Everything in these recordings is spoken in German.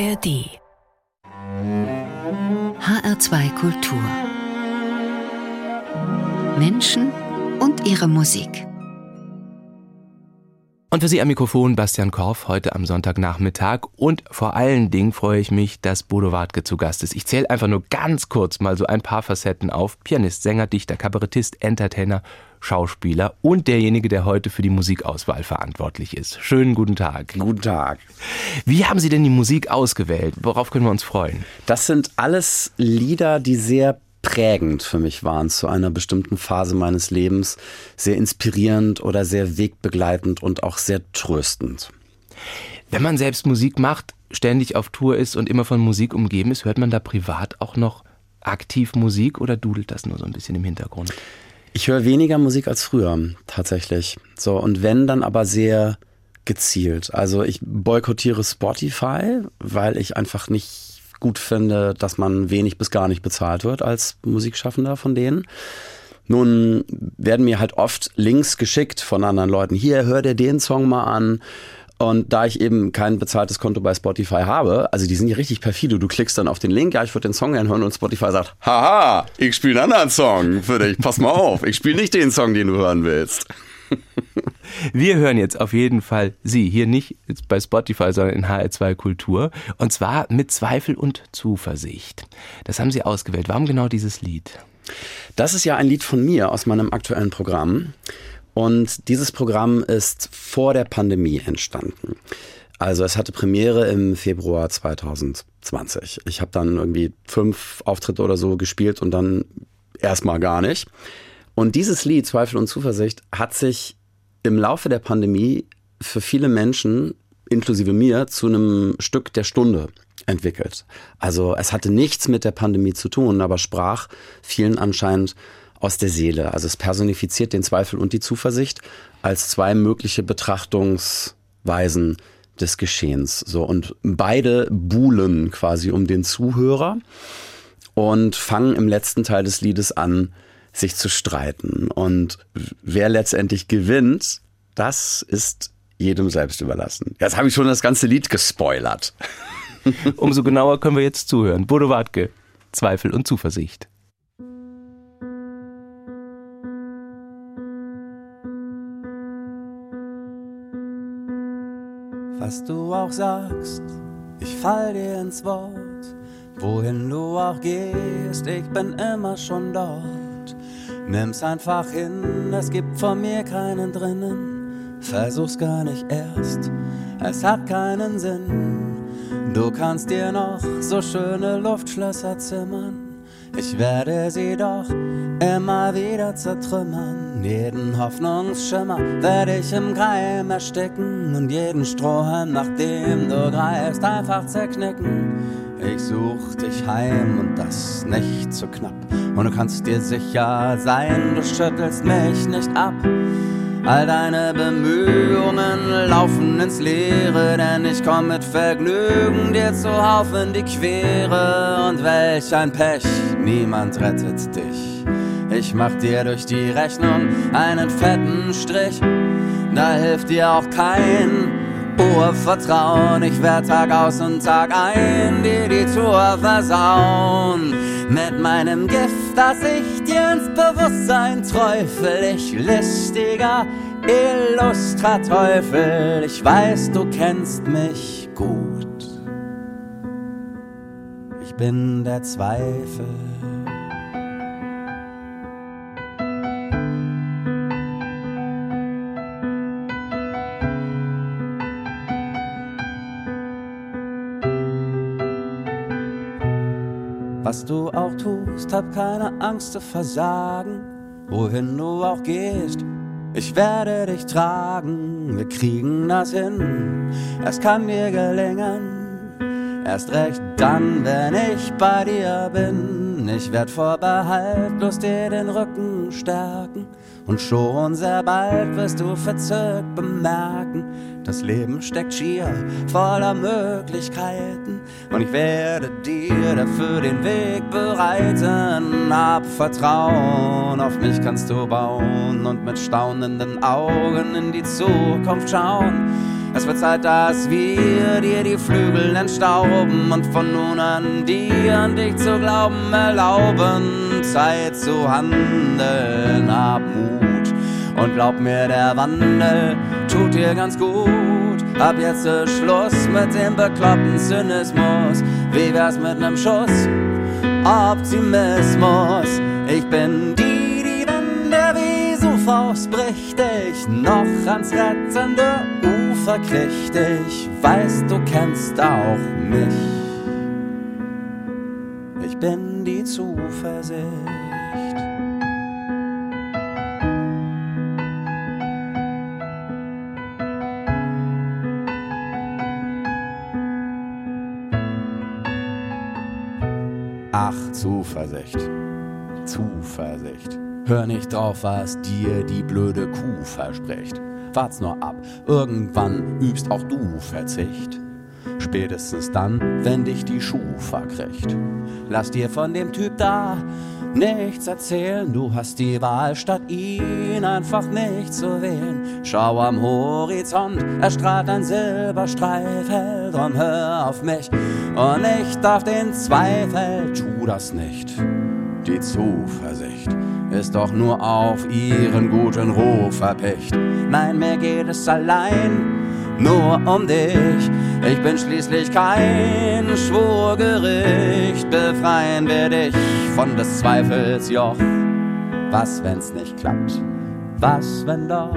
ARD HR2 Kultur Menschen und ihre Musik. Und für Sie am Mikrofon Bastian Korf heute am Sonntagnachmittag. Und vor allen Dingen freue ich mich, dass Bodo Wartke zu Gast ist. Ich zähle einfach nur ganz kurz mal so ein paar Facetten auf. Pianist, Sänger, Dichter, Kabarettist, Entertainer, Schauspieler und derjenige, der heute für die Musikauswahl verantwortlich ist. Schönen guten Tag. Guten Tag. Wie haben Sie denn die Musik ausgewählt? Worauf können wir uns freuen? Das sind alles Lieder, die sehr prägend für mich waren zu einer bestimmten Phase meines Lebens, sehr inspirierend oder sehr wegbegleitend und auch sehr tröstend. Wenn man selbst Musik macht, ständig auf Tour ist und immer von Musik umgeben ist, hört man da privat auch noch aktiv Musik oder dudelt das nur so ein bisschen im Hintergrund? Ich höre weniger Musik als früher, tatsächlich. So, und wenn, dann aber sehr gezielt. Also ich boykottiere Spotify, weil ich einfach nicht gut finde, dass man wenig bis gar nicht bezahlt wird als Musikschaffender von denen. Nun werden mir halt oft Links geschickt von anderen Leuten. Hier, hör dir den Song mal an. Und da ich eben kein bezahltes Konto bei Spotify habe, also die sind ja richtig perfide, du klickst dann auf den Link, ja, ich würde den Song gerne hören und Spotify sagt, haha, ich spiele einen anderen Song für dich, pass mal auf, ich spiele nicht den Song, den du hören willst. Wir hören jetzt auf jeden Fall Sie, hier nicht bei Spotify, sondern in HR2 Kultur. Und zwar mit Zweifel und Zuversicht. Das haben Sie ausgewählt. Warum genau dieses Lied? Das ist ja ein Lied von mir aus meinem aktuellen Programm. Und dieses Programm ist vor der Pandemie entstanden. Also es hatte Premiere im Februar 2020. Ich habe dann irgendwie fünf Auftritte oder so gespielt und dann erstmal gar nicht. Und dieses Lied, Zweifel und Zuversicht, hat sich im Laufe der Pandemie für viele Menschen, inklusive mir, zu einem Stück der Stunde entwickelt. Also es hatte nichts mit der Pandemie zu tun, aber sprach vielen anscheinend aus der Seele. Also es personifiziert den Zweifel und die Zuversicht als zwei mögliche Betrachtungsweisen des Geschehens. So und beide buhlen quasi um den Zuhörer und fangen im letzten Teil des Liedes an, sich zu streiten. Und wer letztendlich gewinnt, das ist jedem selbst überlassen. Jetzt habe ich schon das ganze Lied gespoilert. Umso genauer können wir jetzt zuhören. Bodo Wartke, Zweifel und Zuversicht. Was du auch sagst, ich fall dir ins Wort. Wohin du auch gehst, ich bin immer schon dort. Nimm's einfach hin, es gibt von mir keinen drinnen. Versuch's gar nicht erst, es hat keinen Sinn. Du kannst dir noch so schöne Luftschlösser zimmern. Ich werde sie doch immer wieder zertrümmern. Jeden Hoffnungsschimmer werde ich im Keim ersticken und jeden Strohhalm, nach dem du greifst, einfach zerknicken. Ich such dich heim und das nicht zu knapp. Und du kannst dir sicher sein, du schüttelst mich nicht ab. All deine Bemühungen laufen ins Leere, denn ich komm mit Vergnügen dir zu Haufen die Quere. Und welch ein Pech, niemand rettet dich. Ich mach dir durch die Rechnung einen fetten Strich, da hilft dir auch kein Urvertrauen. Ich werd Tag aus und Tag ein dir die Tour versauen. Mit meinem Gift, das ich dir ins Bewusstsein träufel, ich listiger Illustrateufel. Ich weiß, du kennst mich gut. Ich bin der Zweifel. Was du auch tust, hab keine Angst zu versagen. Wohin du auch gehst, ich werde dich tragen. Wir kriegen das hin, es kann dir gelingen. Erst recht dann, wenn ich bei dir bin. Ich werd vorbehaltlos dir den Rücken stärken. Und schon sehr bald wirst du verzückt bemerken, das Leben steckt schier voller Möglichkeiten. Und ich werde dir dafür den Weg bereiten. Hab Vertrauen, auf mich kannst du bauen und mit staunenden Augen in die Zukunft schauen. Es wird Zeit, dass wir dir die Flügel entstauben und von nun an dir an dich zu glauben erlauben. Zeit zu handeln, hab Mut und glaub mir, der Wandel tut dir ganz gut. Ab jetzt ist Schluss mit dem bekloppten Zynismus. Wie wär's mit nem Schuss Optimismus? Ich bin die, die, wenn der Vesuv ausbricht, ich noch ans rettende Ufer kriegt. Ich weiß, du kennst auch mich. Ich bin die Zuversicht. Ach, Zuversicht. Zuversicht. Hör nicht drauf, was dir die blöde Kuh verspricht. Wart's nur ab, irgendwann übst auch du Verzicht. Spätestens dann, wenn dich die Schufa kriegt. Lass dir von dem Typ da nichts erzählen, du hast die Wahl, statt ihn einfach nicht zu wählen. Schau am Horizont, erstrahlt ein Silberstreifel, drum hör auf mich und nicht auf den Zweifel, tu das nicht. Die Zuversicht ist doch nur auf ihren guten Ruf erpicht. Nein, mir geht es allein nur um dich. Ich bin schließlich kein Schwurgericht, befreien wir dich von des Zweifels Joch. Was, wenn's nicht klappt? Was, wenn doch?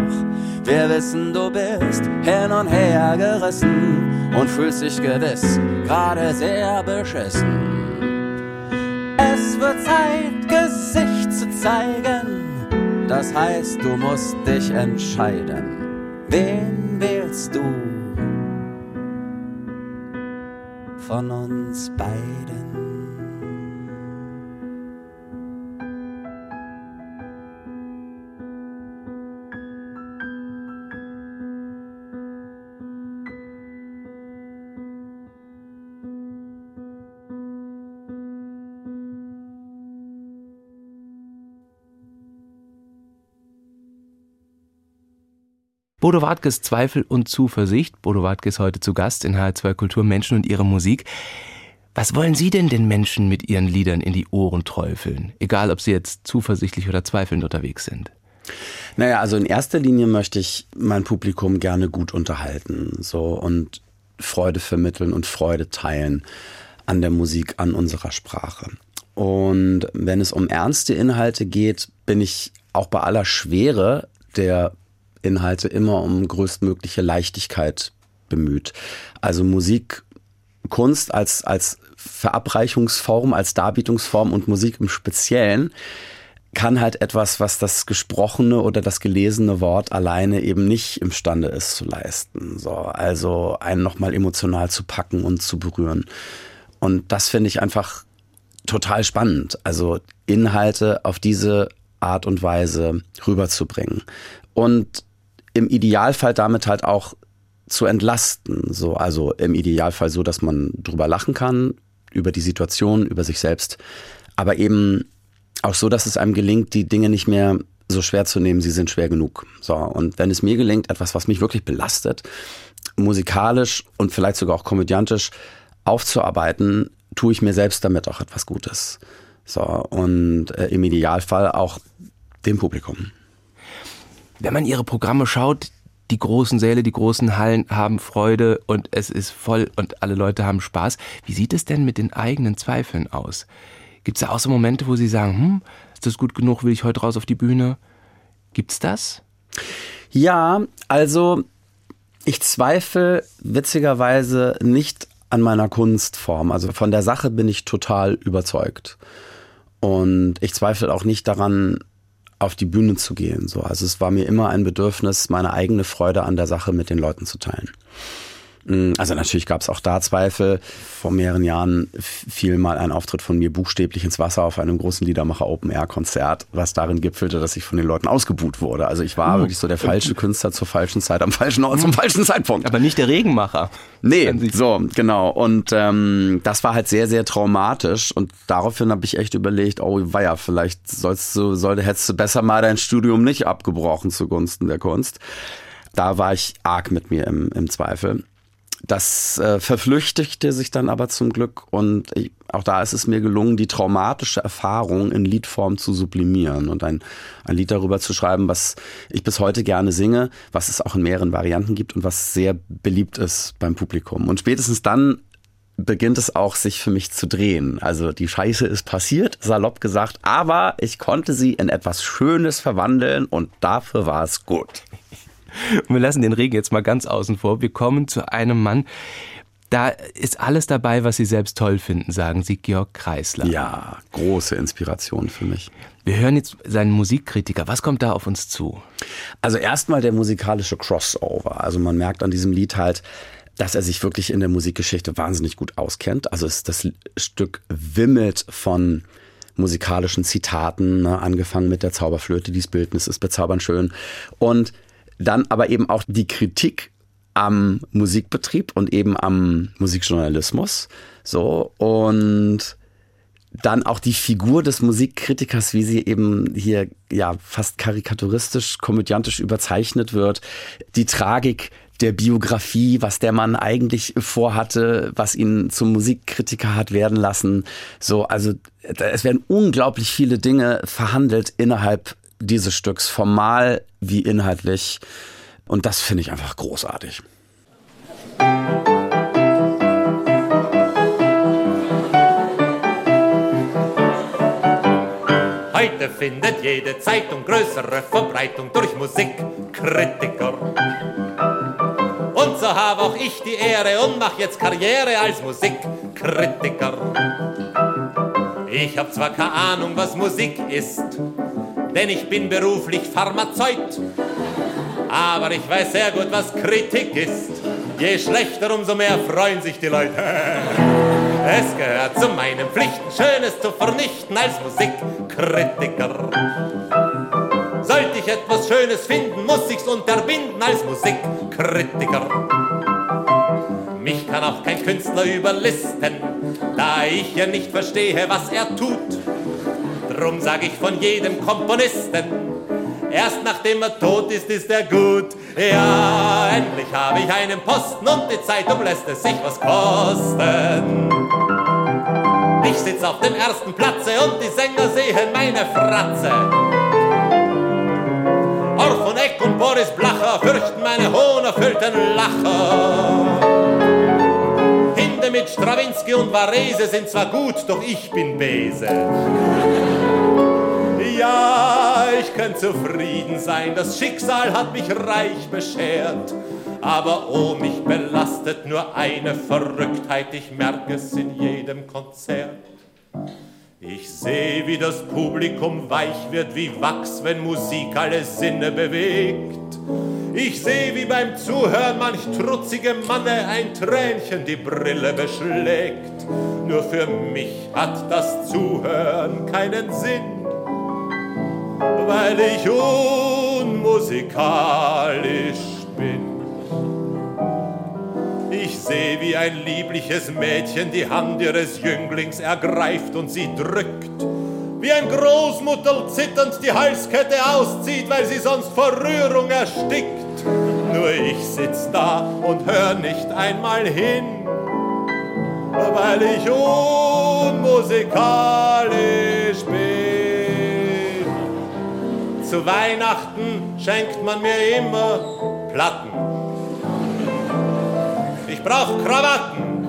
Wir wissen, du bist hin und her gerissen und fühlst dich gewiss gerade sehr beschissen. Es wird Zeit, Gesicht zu zeigen. Das heißt, du musst dich entscheiden. Wen wählst du von uns beiden? Bodo Wartkes Zweifel und Zuversicht. Bodo Wartke ist heute zu Gast in HR2 Kultur Menschen und ihre Musik. Was wollen Sie denn den Menschen mit Ihren Liedern in die Ohren träufeln? Egal, ob Sie jetzt zuversichtlich oder zweifelnd unterwegs sind. Naja, also in erster Linie möchte ich mein Publikum gerne gut unterhalten, so und Freude vermitteln und Freude teilen an der Musik, an unserer Sprache. Und wenn es um ernste Inhalte geht, bin ich auch bei aller Schwere der Inhalte immer um größtmögliche Leichtigkeit bemüht. Also Musik, Kunst als, als Verabreichungsform, als Darbietungsform und Musik im Speziellen kann halt etwas, was das gesprochene oder das gelesene Wort alleine eben nicht imstande ist zu leisten. So, also einen nochmal emotional zu packen und zu berühren. Und das finde ich einfach total spannend. Also Inhalte auf diese Art und Weise rüberzubringen. Und im Idealfall damit halt auch zu entlasten. So, also im Idealfall so, dass man drüber lachen kann, über die Situation, über sich selbst, aber eben auch so, dass es einem gelingt, die Dinge nicht mehr so schwer zu nehmen, sie sind schwer genug. So, und wenn es mir gelingt, etwas, was mich wirklich belastet, musikalisch und vielleicht sogar auch komödiantisch aufzuarbeiten, tue ich mir selbst damit auch etwas Gutes. So, und äh, im Idealfall auch dem Publikum. Wenn man ihre Programme schaut, die großen Säle, die großen Hallen haben Freude und es ist voll und alle Leute haben Spaß. Wie sieht es denn mit den eigenen Zweifeln aus? Gibt es da auch so Momente, wo Sie sagen, hm, ist das gut genug, will ich heute raus auf die Bühne? Gibt's das? Ja, also ich zweifle witzigerweise nicht an meiner Kunstform. Also von der Sache bin ich total überzeugt. Und ich zweifle auch nicht daran, auf die Bühne zu gehen. So, also es war mir immer ein Bedürfnis, meine eigene Freude an der Sache mit den Leuten zu teilen. Mm, also natürlich gab es auch da Zweifel. Vor mehreren Jahren fiel mal ein Auftritt von mir buchstäblich ins Wasser auf einem großen Liedermacher Open Air Konzert, was darin gipfelte, dass ich von den Leuten ausgebuht wurde. Also ich war oh. wirklich so der falsche Künstler zur falschen Zeit, am falschen Ort, zum falschen Zeitpunkt. Aber nicht der Regenmacher. Nee, so, genau. Und ähm, das war halt sehr, sehr traumatisch. Und daraufhin habe ich echt überlegt, oh weia, vielleicht sollst du, sollte, hättest du besser mal dein Studium nicht abgebrochen zugunsten der Kunst. Da war ich arg mit mir im, im Zweifel. Das äh, verflüchtigte sich dann aber zum Glück und ich, auch da ist es mir gelungen, die traumatische Erfahrung in Liedform zu sublimieren und ein, ein Lied darüber zu schreiben, was ich bis heute gerne singe, was es auch in mehreren Varianten gibt und was sehr beliebt ist beim Publikum. Und spätestens dann beginnt es auch sich für mich zu drehen. Also die Scheiße ist passiert, salopp gesagt, aber ich konnte sie in etwas Schönes verwandeln und dafür war es gut. Und wir lassen den Regen jetzt mal ganz außen vor. Wir kommen zu einem Mann, da ist alles dabei, was Sie selbst toll finden, sagen Sie, Georg Kreisler. Ja, große Inspiration für mich. Wir hören jetzt seinen Musikkritiker. Was kommt da auf uns zu? Also erstmal der musikalische Crossover. Also man merkt an diesem Lied halt, dass er sich wirklich in der Musikgeschichte wahnsinnig gut auskennt. Also das Stück wimmelt von musikalischen Zitaten, ne? angefangen mit der Zauberflöte, dieses Bildnis ist bezaubernd schön. Und dann aber eben auch die Kritik am Musikbetrieb und eben am Musikjournalismus. So und dann auch die Figur des Musikkritikers, wie sie eben hier ja fast karikaturistisch, komödiantisch überzeichnet wird, die Tragik der Biografie, was der Mann eigentlich vorhatte, was ihn zum Musikkritiker hat werden lassen. So, also es werden unglaublich viele Dinge verhandelt innerhalb dieses Stücks, formal wie inhaltlich. Und das finde ich einfach großartig. Heute findet jede Zeitung größere Verbreitung durch Musikkritiker. Und so habe auch ich die Ehre und mach jetzt Karriere als Musikkritiker. Ich hab zwar keine Ahnung, was Musik ist, denn ich bin beruflich Pharmazeut. Aber ich weiß sehr gut, was Kritik ist. Je schlechter, umso mehr freuen sich die Leute. Es gehört zu meinen Pflichten, Schönes zu vernichten als Musikkritiker. Sollte ich etwas Schönes finden, muss ich's unterbinden als Musikkritiker. Mich kann auch kein Künstler überlisten, da ich ja nicht verstehe, was er tut. Drum sag ich von jedem Komponisten, erst nachdem er tot ist, ist er gut. Ja, endlich habe ich einen Posten und die Zeitung lässt es sich was kosten. Ich sitz auf dem ersten Platze und die Sänger sehen meine Fratze. Orf von Eck und Boris Blacher fürchten meine hohnerfüllten Lacher. Hinde mit Strawinski und Varese sind zwar gut, doch ich bin Bese. Ja, ich könnte zufrieden sein, das Schicksal hat mich reich beschert. Aber oh, mich belastet nur eine Verrücktheit, ich merke es in jedem Konzert. Ich sehe, wie das Publikum weich wird wie Wachs, wenn Musik alle Sinne bewegt. Ich sehe, wie beim Zuhören manch trutzige Manne ein Tränchen die Brille beschlägt. Nur für mich hat das Zuhören keinen Sinn weil ich unmusikalisch bin. Ich sehe, wie ein liebliches Mädchen die Hand ihres Jünglings ergreift und sie drückt. Wie ein Großmutter zitternd die Halskette auszieht, weil sie sonst vor Rührung erstickt. Nur ich sitz da und hör nicht einmal hin, weil ich unmusikalisch bin. Zu Weihnachten schenkt man mir immer Platten. Ich brauch Krawatten,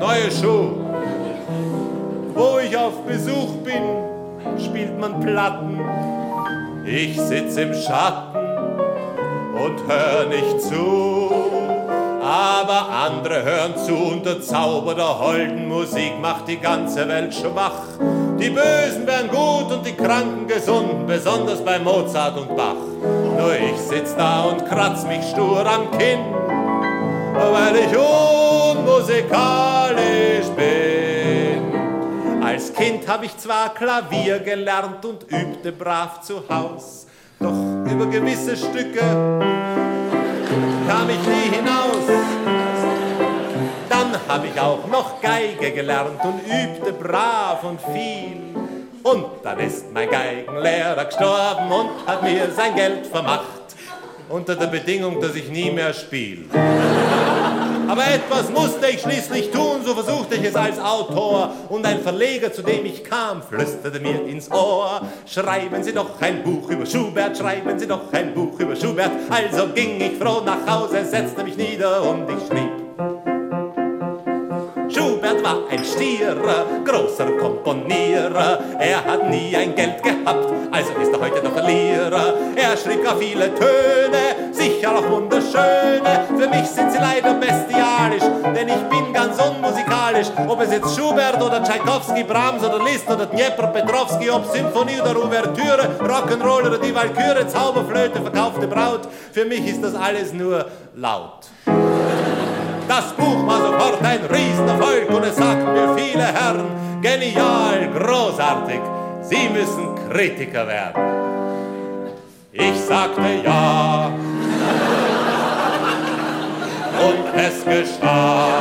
neue Schuhe. Wo ich auf Besuch bin, spielt man Platten. Ich sitz im Schatten und hör nicht zu. Aber andere hören zu und der Zauber der holden Musik macht die ganze Welt schwach. Die Bösen werden gut und die Kranken gesund, besonders bei Mozart und Bach. Nur ich sitz da und kratz mich stur am Kinn, weil ich unmusikalisch bin. Als Kind hab ich zwar Klavier gelernt und übte brav zu Haus, doch über gewisse Stücke kam ich nie hinaus. Dann hab ich auch noch Geige gelernt und übte brav und viel. Und dann ist mein Geigenlehrer gestorben und hat mir sein Geld vermacht. unter der Bedingung, dass ich nie mehr spiele. Aber etwas musste ich schließlich tun, so versuchte ich es als Autor. Und ein Verleger, zu dem ich kam, flüsterte mir ins Ohr, schreiben Sie doch ein Buch über Schubert, schreiben Sie doch ein Buch über Schubert. Also ging ich froh nach Hause, setzte mich nieder und ich schrieb. Schubert war ein Stierer, großer Komponierer. Er hat nie ein Geld gehabt, also ist er heute noch Verlierer. Er schrieb gar viele Töne, sicher auch wunderschöne. Für mich sind sie leider bestialisch, denn ich bin ganz unmusikalisch. Ob es jetzt Schubert oder Tchaikovsky, Brahms oder Liszt oder Dnieper, Petrovsky, ob Symphonie oder Ouvertüre, Rock'n'Roll oder die Walküre, Zauberflöte, verkaufte Braut. Für mich ist das alles nur laut. Das Buch war sofort ein Riesenerfolg und es sagten mir viele Herren, genial, großartig, Sie müssen Kritiker werden. Ich sagte ja. Und es geschah.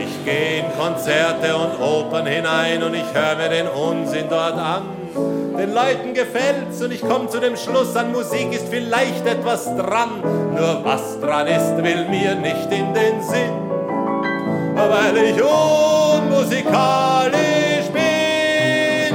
Ich gehe in Konzerte und Opern hinein und ich höre mir den Unsinn dort an. Den Leuten gefällt's und ich komme zu dem Schluss, an Musik ist vielleicht etwas dran. Nur was dran ist, will mir nicht in den Sinn. Weil ich unmusikalisch bin.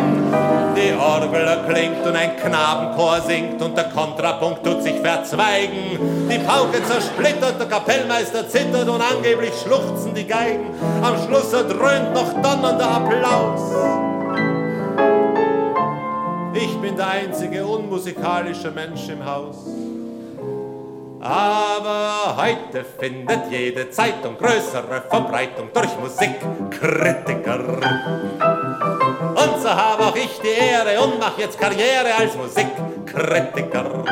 Die Orgel erklingt und ein Knabenchor singt und der Kontrapunkt tut sich verzweigen. Die Pauke zersplittert, der Kapellmeister zittert und angeblich schluchzen die Geigen. Am Schluss erdröhnt noch donnernder Applaus. Ich bin der einzige unmusikalische Mensch im Haus. Aber heute findet jede Zeitung größere Verbreitung durch Musikkritiker. Und so habe auch ich die Ehre und mache jetzt Karriere als Musikkritiker.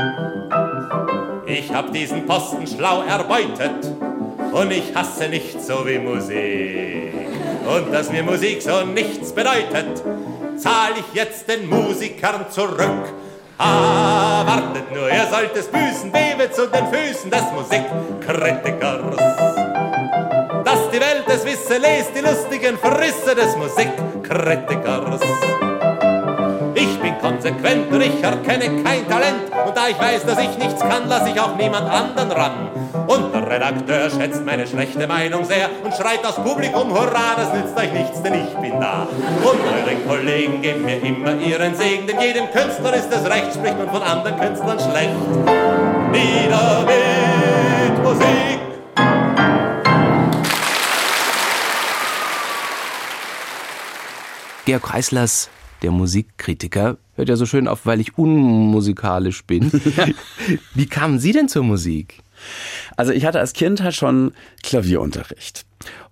Ich habe diesen Posten schlau erbeutet und ich hasse nicht so wie Musik. Und dass mir Musik so nichts bedeutet, zahl ich jetzt den Musikern zurück. Ah, wartet nur, ihr sollt es büßen, bewe zu den Füßen des Musikkritikers. Dass die Welt es wisse, lest die lustigen Verrisse des Musikkritikers. Konsequent und ich erkenne kein Talent. Und da ich weiß, dass ich nichts kann, lasse ich auch niemand anderen ran. Und der Redakteur schätzt meine schlechte Meinung sehr und schreit das Publikum, hurra, das nützt euch nichts, denn ich bin da. Und eure Kollegen geben mir immer ihren Segen, denn jedem Künstler ist es recht, spricht man von anderen Künstlern schlecht. Nieder mit Musik! Georg Kreislers, der Musikkritiker, hört ja so schön auf, weil ich unmusikalisch bin. Wie kamen Sie denn zur Musik? Also ich hatte als Kind halt schon Klavierunterricht.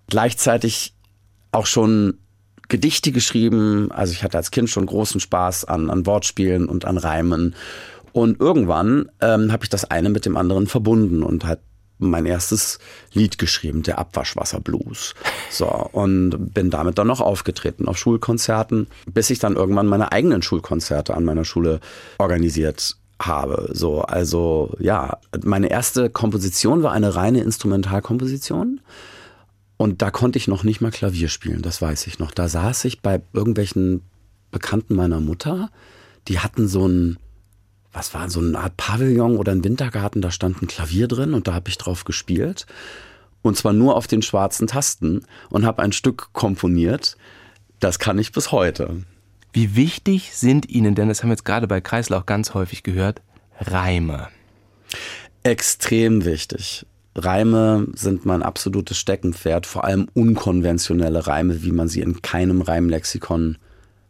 Gleichzeitig auch schon Gedichte geschrieben. Also ich hatte als Kind schon großen Spaß an, an Wortspielen und an Reimen. Und irgendwann ähm, habe ich das eine mit dem anderen verbunden und hat mein erstes Lied geschrieben, der Abwaschwasserblues. So, und bin damit dann noch aufgetreten auf Schulkonzerten, bis ich dann irgendwann meine eigenen Schulkonzerte an meiner Schule organisiert habe. So, also ja, meine erste Komposition war eine reine Instrumentalkomposition. Und da konnte ich noch nicht mal Klavier spielen, das weiß ich noch. Da saß ich bei irgendwelchen Bekannten meiner Mutter, die hatten so ein, was war so eine Art Pavillon oder ein Wintergarten, da stand ein Klavier drin und da habe ich drauf gespielt. Und zwar nur auf den schwarzen Tasten und habe ein Stück komponiert. Das kann ich bis heute. Wie wichtig sind Ihnen, denn das haben wir jetzt gerade bei Kreisler auch ganz häufig gehört, Reime? Extrem wichtig. Reime sind mein absolutes Steckenpferd, vor allem unkonventionelle Reime, wie man sie in keinem Reimlexikon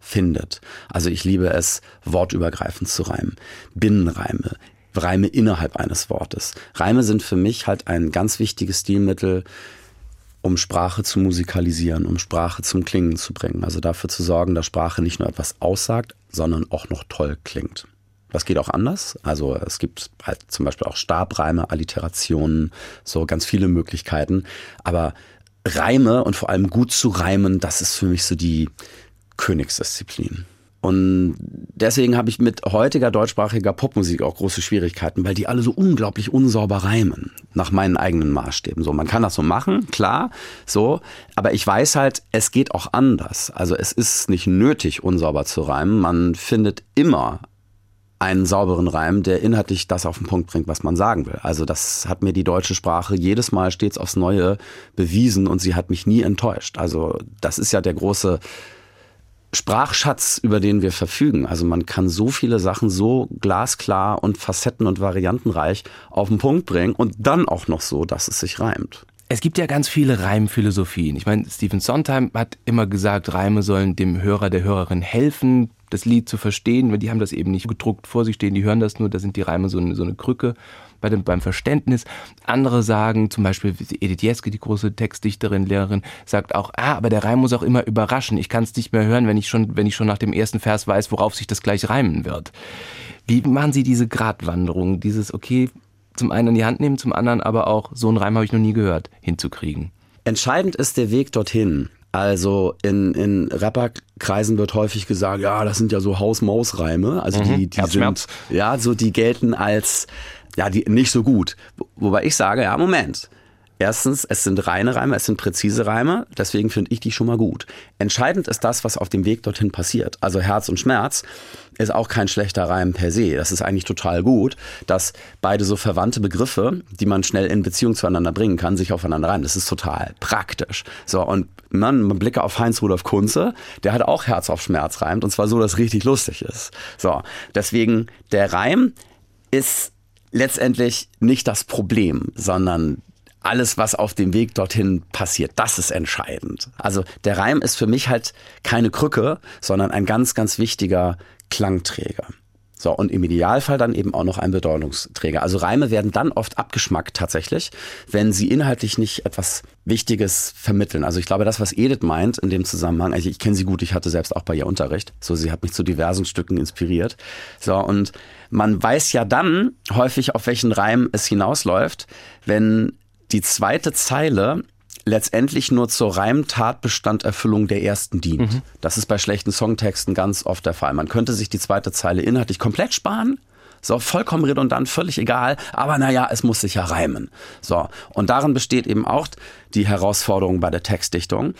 findet. Also ich liebe es, wortübergreifend zu reimen. Binnenreime, Reime innerhalb eines Wortes. Reime sind für mich halt ein ganz wichtiges Stilmittel, um Sprache zu musikalisieren, um Sprache zum Klingen zu bringen. Also dafür zu sorgen, dass Sprache nicht nur etwas aussagt, sondern auch noch toll klingt. Das geht auch anders. Also es gibt halt zum Beispiel auch Stabreime, Alliterationen, so ganz viele Möglichkeiten. Aber Reime und vor allem gut zu reimen, das ist für mich so die Königsdisziplin. Und deswegen habe ich mit heutiger deutschsprachiger Popmusik auch große Schwierigkeiten, weil die alle so unglaublich unsauber reimen, nach meinen eigenen Maßstäben. So, man kann das so machen, klar, so, aber ich weiß halt, es geht auch anders. Also es ist nicht nötig, unsauber zu reimen. Man findet immer einen sauberen Reim, der inhaltlich das auf den Punkt bringt, was man sagen will. Also das hat mir die deutsche Sprache jedes Mal stets aufs Neue bewiesen und sie hat mich nie enttäuscht. Also das ist ja der große Sprachschatz, über den wir verfügen. Also man kann so viele Sachen so glasklar und facetten- und variantenreich auf den Punkt bringen und dann auch noch so, dass es sich reimt. Es gibt ja ganz viele Reimphilosophien. Ich meine, Stephen Sondheim hat immer gesagt, Reime sollen dem Hörer, der Hörerin helfen, das Lied zu verstehen, weil die haben das eben nicht gedruckt vor sich stehen, die hören das nur, da sind die Reime so eine, so eine Krücke bei dem, beim Verständnis. Andere sagen, zum Beispiel Edith Jeske, die große Textdichterin, Lehrerin, sagt auch, ah, aber der Reim muss auch immer überraschen. Ich kann es nicht mehr hören, wenn ich schon, wenn ich schon nach dem ersten Vers weiß, worauf sich das gleich reimen wird. Wie machen Sie diese Gratwanderung, dieses, okay, zum einen in die Hand nehmen, zum anderen aber auch, so einen Reim habe ich noch nie gehört, hinzukriegen? Entscheidend ist der Weg dorthin. Also in, in Rapperkreisen wird häufig gesagt, ja, das sind ja so Haus-Maus-Reime. Also Mhm, die, die Herzschmerz. sind, ja, so die gelten als, ja, die nicht so gut. Wobei ich sage, ja, Moment. Erstens, es sind reine Reime, es sind präzise Reime, deswegen finde ich die schon mal gut. Entscheidend ist das, was auf dem Weg dorthin passiert. Also Herz und Schmerz ist auch kein schlechter Reim per se. Das ist eigentlich total gut, dass beide so verwandte Begriffe, die man schnell in Beziehung zueinander bringen kann, sich aufeinander reimen. Das ist total praktisch. So, und man, man blicke auf Heinz Rudolf Kunze, der hat auch Herz auf Schmerz reimt und zwar so, dass es richtig lustig ist. So, deswegen der Reim ist letztendlich nicht das Problem, sondern alles, was auf dem Weg dorthin passiert, das ist entscheidend. Also der Reim ist für mich halt keine Krücke, sondern ein ganz, ganz wichtiger Klangträger. So, und im Idealfall dann eben auch noch ein Bedeutungsträger. Also Reime werden dann oft abgeschmackt tatsächlich, wenn sie inhaltlich nicht etwas Wichtiges vermitteln. Also ich glaube, das, was Edith meint in dem Zusammenhang, also ich kenne sie gut, ich hatte selbst auch bei ihr Unterricht. So, sie hat mich zu diversen Stücken inspiriert. So, und man weiß ja dann häufig, auf welchen Reim es hinausläuft, wenn die zweite Zeile letztendlich nur zur Reimtatbestanderfüllung der ersten dient. Das ist bei schlechten Songtexten ganz oft der Fall. Man könnte sich die zweite Zeile inhaltlich komplett sparen. So, vollkommen redundant, völlig egal. Aber naja, es muss sich ja reimen. So. Und darin besteht eben auch die Herausforderung bei der Textdichtung,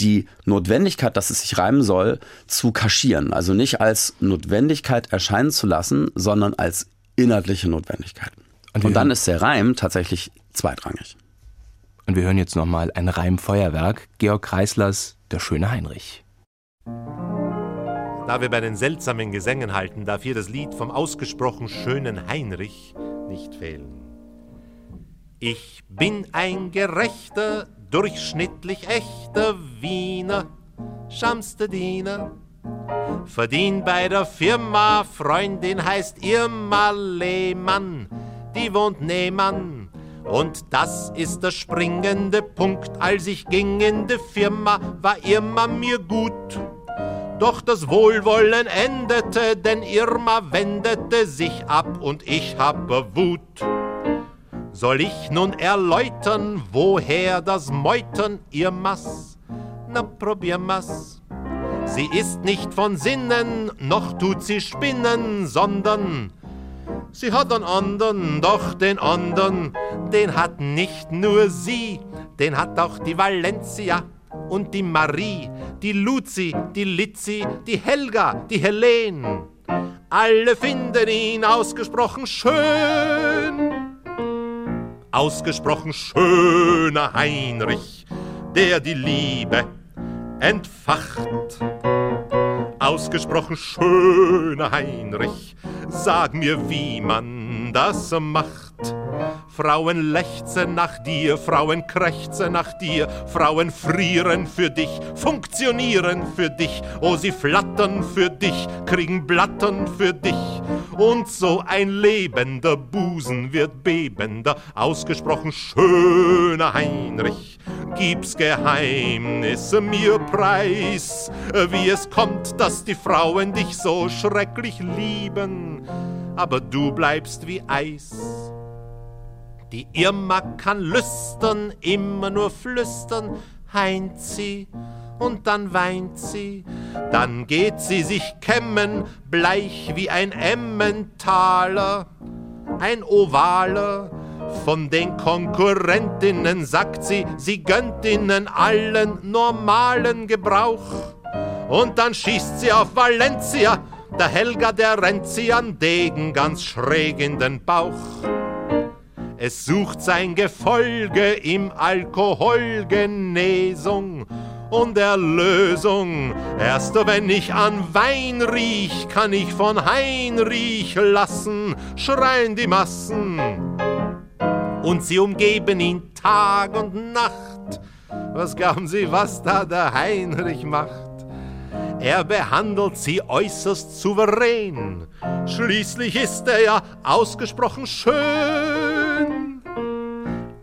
die Notwendigkeit, dass es sich reimen soll, zu kaschieren. Also nicht als Notwendigkeit erscheinen zu lassen, sondern als inhaltliche Notwendigkeit. Und Und, dann ist der Reim tatsächlich zweitrangig. Und wir hören jetzt nochmal ein Reimfeuerwerk, Georg Kreislers Der schöne Heinrich. Da wir bei den seltsamen Gesängen halten, darf hier das Lied vom ausgesprochen schönen Heinrich nicht fehlen. Ich bin ein gerechter, durchschnittlich echter Wiener, schamster Diener. Verdien bei der Firma, Freundin heißt Irma Lehmann, die wohnt nebenan. Und das ist der springende Punkt, als ich ging in die Firma, war Irma mir gut. Doch das Wohlwollen endete, denn Irma wendete sich ab und ich habe Wut. Soll ich nun erläutern, woher das Meutern Irmas? Na, probier mal's. Sie ist nicht von Sinnen, noch tut sie spinnen, sondern sie hat einen andern, doch den andern, den hat nicht nur sie, den hat auch die Valencia und die Marie, die Luzi, die Litzi, die Helga, die Helen. Alle finden ihn ausgesprochen schön. Ausgesprochen schöner Heinrich, der die Liebe entfacht. Ausgesprochen schöner Heinrich, sag mir, wie man das macht. Frauen lechzen nach dir, Frauen krächzen nach dir, Frauen frieren für dich, funktionieren für dich, oh sie flattern für dich, kriegen Blattern für dich. Und so ein lebender Busen wird bebender, ausgesprochen schöner Heinrich. Gib's Geheimnisse mir preis, wie es kommt, dass die Frauen dich so schrecklich lieben, aber du bleibst wie Eis. Die Irma kann lüstern, immer nur flüstern, heint sie und dann weint sie, dann geht sie sich kämmen, bleich wie ein Emmentaler, ein Ovaler. Von den Konkurrentinnen sagt sie, sie gönnt ihnen allen normalen Gebrauch. Und dann schießt sie auf Valencia, Der Helga, der rennt sie an Degen ganz schräg in den Bauch. Es sucht sein Gefolge im Alkoholgenesung und Erlösung. Erst wenn ich an Wein riech, kann ich von Heinrich lassen, schreien die Massen. Und sie umgeben ihn Tag und Nacht. Was glauben Sie, was da der Heinrich macht? Er behandelt sie äußerst souverän. Schließlich ist er ja ausgesprochen schön.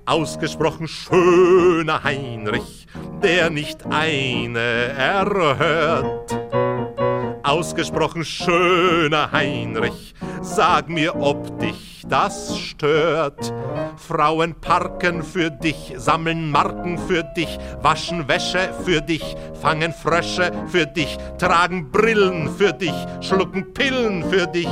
Ausgesprochen schöner Heinrich, der nicht eine erhört. Ausgesprochen schöner Heinrich, sag mir, ob dich das stört. Frauen parken für dich, sammeln Marken für dich, waschen Wäsche für dich, fangen Frösche für dich, tragen Brillen für dich, schlucken Pillen für dich.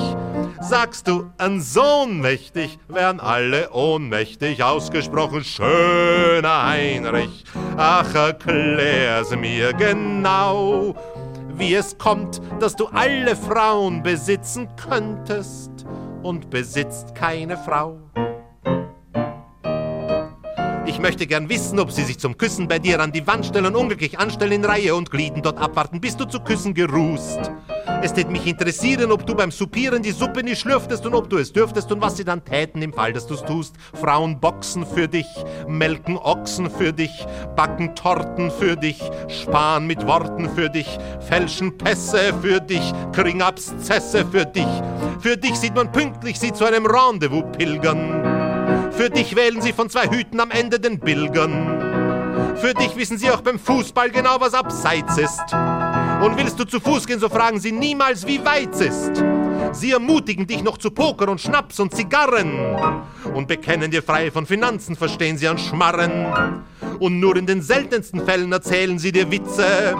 Sagst du, ein Sohn mächtig, wären alle ohnmächtig, ausgesprochen schöner Heinrich. Ach, erklär's mir genau, wie es kommt, dass du alle Frauen besitzen könntest und besitzt keine Frau. Ich möchte gern wissen, ob sie sich zum Küssen bei dir an die Wand stellen, unglücklich anstellen in Reihe und Glieden dort abwarten, bis du zu Küssen gerußt. Es tät mich interessieren, ob du beim Supieren die Suppe nicht schlürftest und ob du es dürftest und was sie dann täten im Fall, dass du's tust. Frauen boxen für dich, melken Ochsen für dich, backen Torten für dich, sparen mit Worten für dich, fälschen Pässe für dich, kriegen Abszesse für dich. Für dich sieht man pünktlich sie zu einem Rendezvous pilgern. Für dich wählen sie von zwei Hüten am Ende den Bilgern. Für dich wissen sie auch beim Fußball genau, was abseits ist. Und willst du zu Fuß gehen, so fragen sie niemals, wie weit es ist. Sie ermutigen dich noch zu Poker und Schnaps und Zigarren und bekennen dir frei von Finanzen, verstehen sie an Schmarren. Und nur in den seltensten Fällen erzählen sie dir Witze.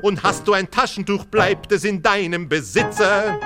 Und hast du ein Taschentuch, bleibt es in deinem Besitze.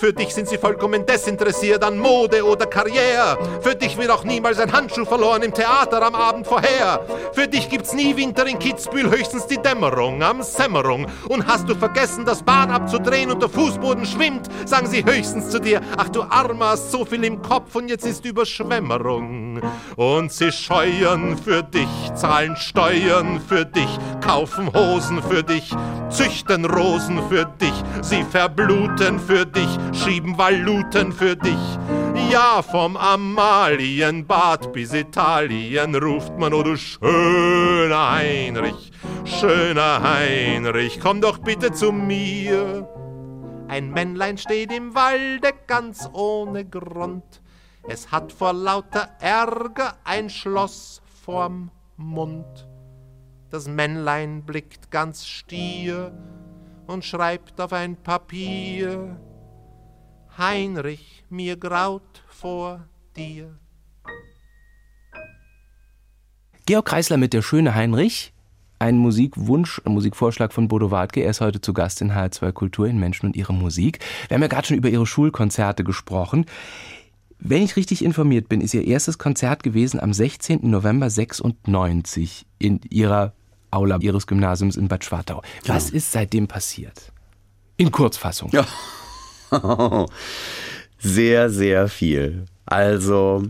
Für dich sind sie vollkommen desinteressiert an Mode oder Karriere. Für dich wird auch niemals ein Handschuh verloren im Theater am Abend vorher. Für dich gibt's nie Winter in Kitzbühel, höchstens die Dämmerung am Sämmerung. Und hast du vergessen, das Bad abzudrehen und der Fußboden schwimmt, sagen sie höchstens zu dir, ach du Armer, hast so viel im Kopf und jetzt ist Überschwemmerung. Und sie scheuern für dich, zahlen Steuern für dich, kaufen Hosen für dich, züchten Rosen für dich, sie verbluten für dich, schieben Valuten für dich. Ja, vom Amalienbad bis Italien ruft man, oh du schöner Heinrich, schöner Heinrich, komm doch bitte zu mir. Ein Männlein steht im Walde ganz ohne Grund. Es hat vor lauter Ärger ein Schloss vorm Mund. Das Männlein blickt ganz stier und schreibt auf ein Papier. Heinrich, mir graut vor dir. Georg Kreisler mit Der schöne Heinrich. Ein Musikwunsch, ein Musikvorschlag von Bodo Wartke. Er ist heute zu Gast in HR2 Kultur in Menschen und ihre Musik. Wir haben ja gerade schon über ihre Schulkonzerte gesprochen. Wenn ich richtig informiert bin, ist ihr erstes Konzert gewesen am 16. November 96 in ihrer Aula ihres Gymnasiums in Bad Schwartau. Was Genau. ist seitdem passiert? In Kurzfassung. Ja. sehr, sehr viel. Also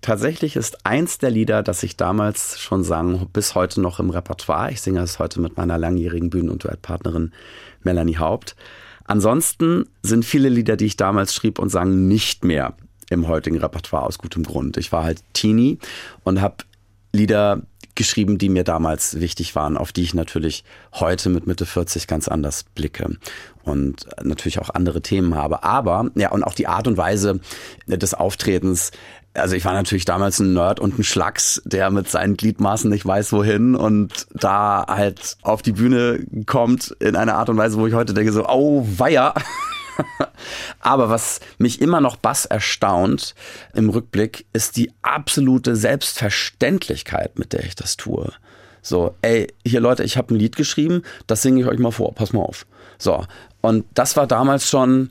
tatsächlich ist eins der Lieder, das ich damals schon sang, bis heute noch im Repertoire. Ich singe es heute mit meiner langjährigen Bühnen- und Duettpartnerin Melanie Haupt. Ansonsten sind viele Lieder, die ich damals schrieb und sang, nicht mehr im heutigen Repertoire aus gutem Grund. Ich war halt Teenie und habe Lieder geschrieben, die mir damals wichtig waren, auf die ich natürlich heute mit Mitte 40 ganz anders blicke und natürlich auch andere Themen habe. Aber, ja, und auch die Art und Weise des Auftretens. Also ich war natürlich damals ein Nerd und ein Schlacks, der mit seinen Gliedmaßen nicht weiß wohin und da halt auf die Bühne kommt in einer Art und Weise, wo ich heute denke so, oh weia. Aber was mich immer noch bass erstaunt im Rückblick, ist die absolute Selbstverständlichkeit, mit der ich das tue. So, ey, hier Leute, ich habe ein Lied geschrieben, das singe ich euch mal vor, pass mal auf. So, und das war damals schon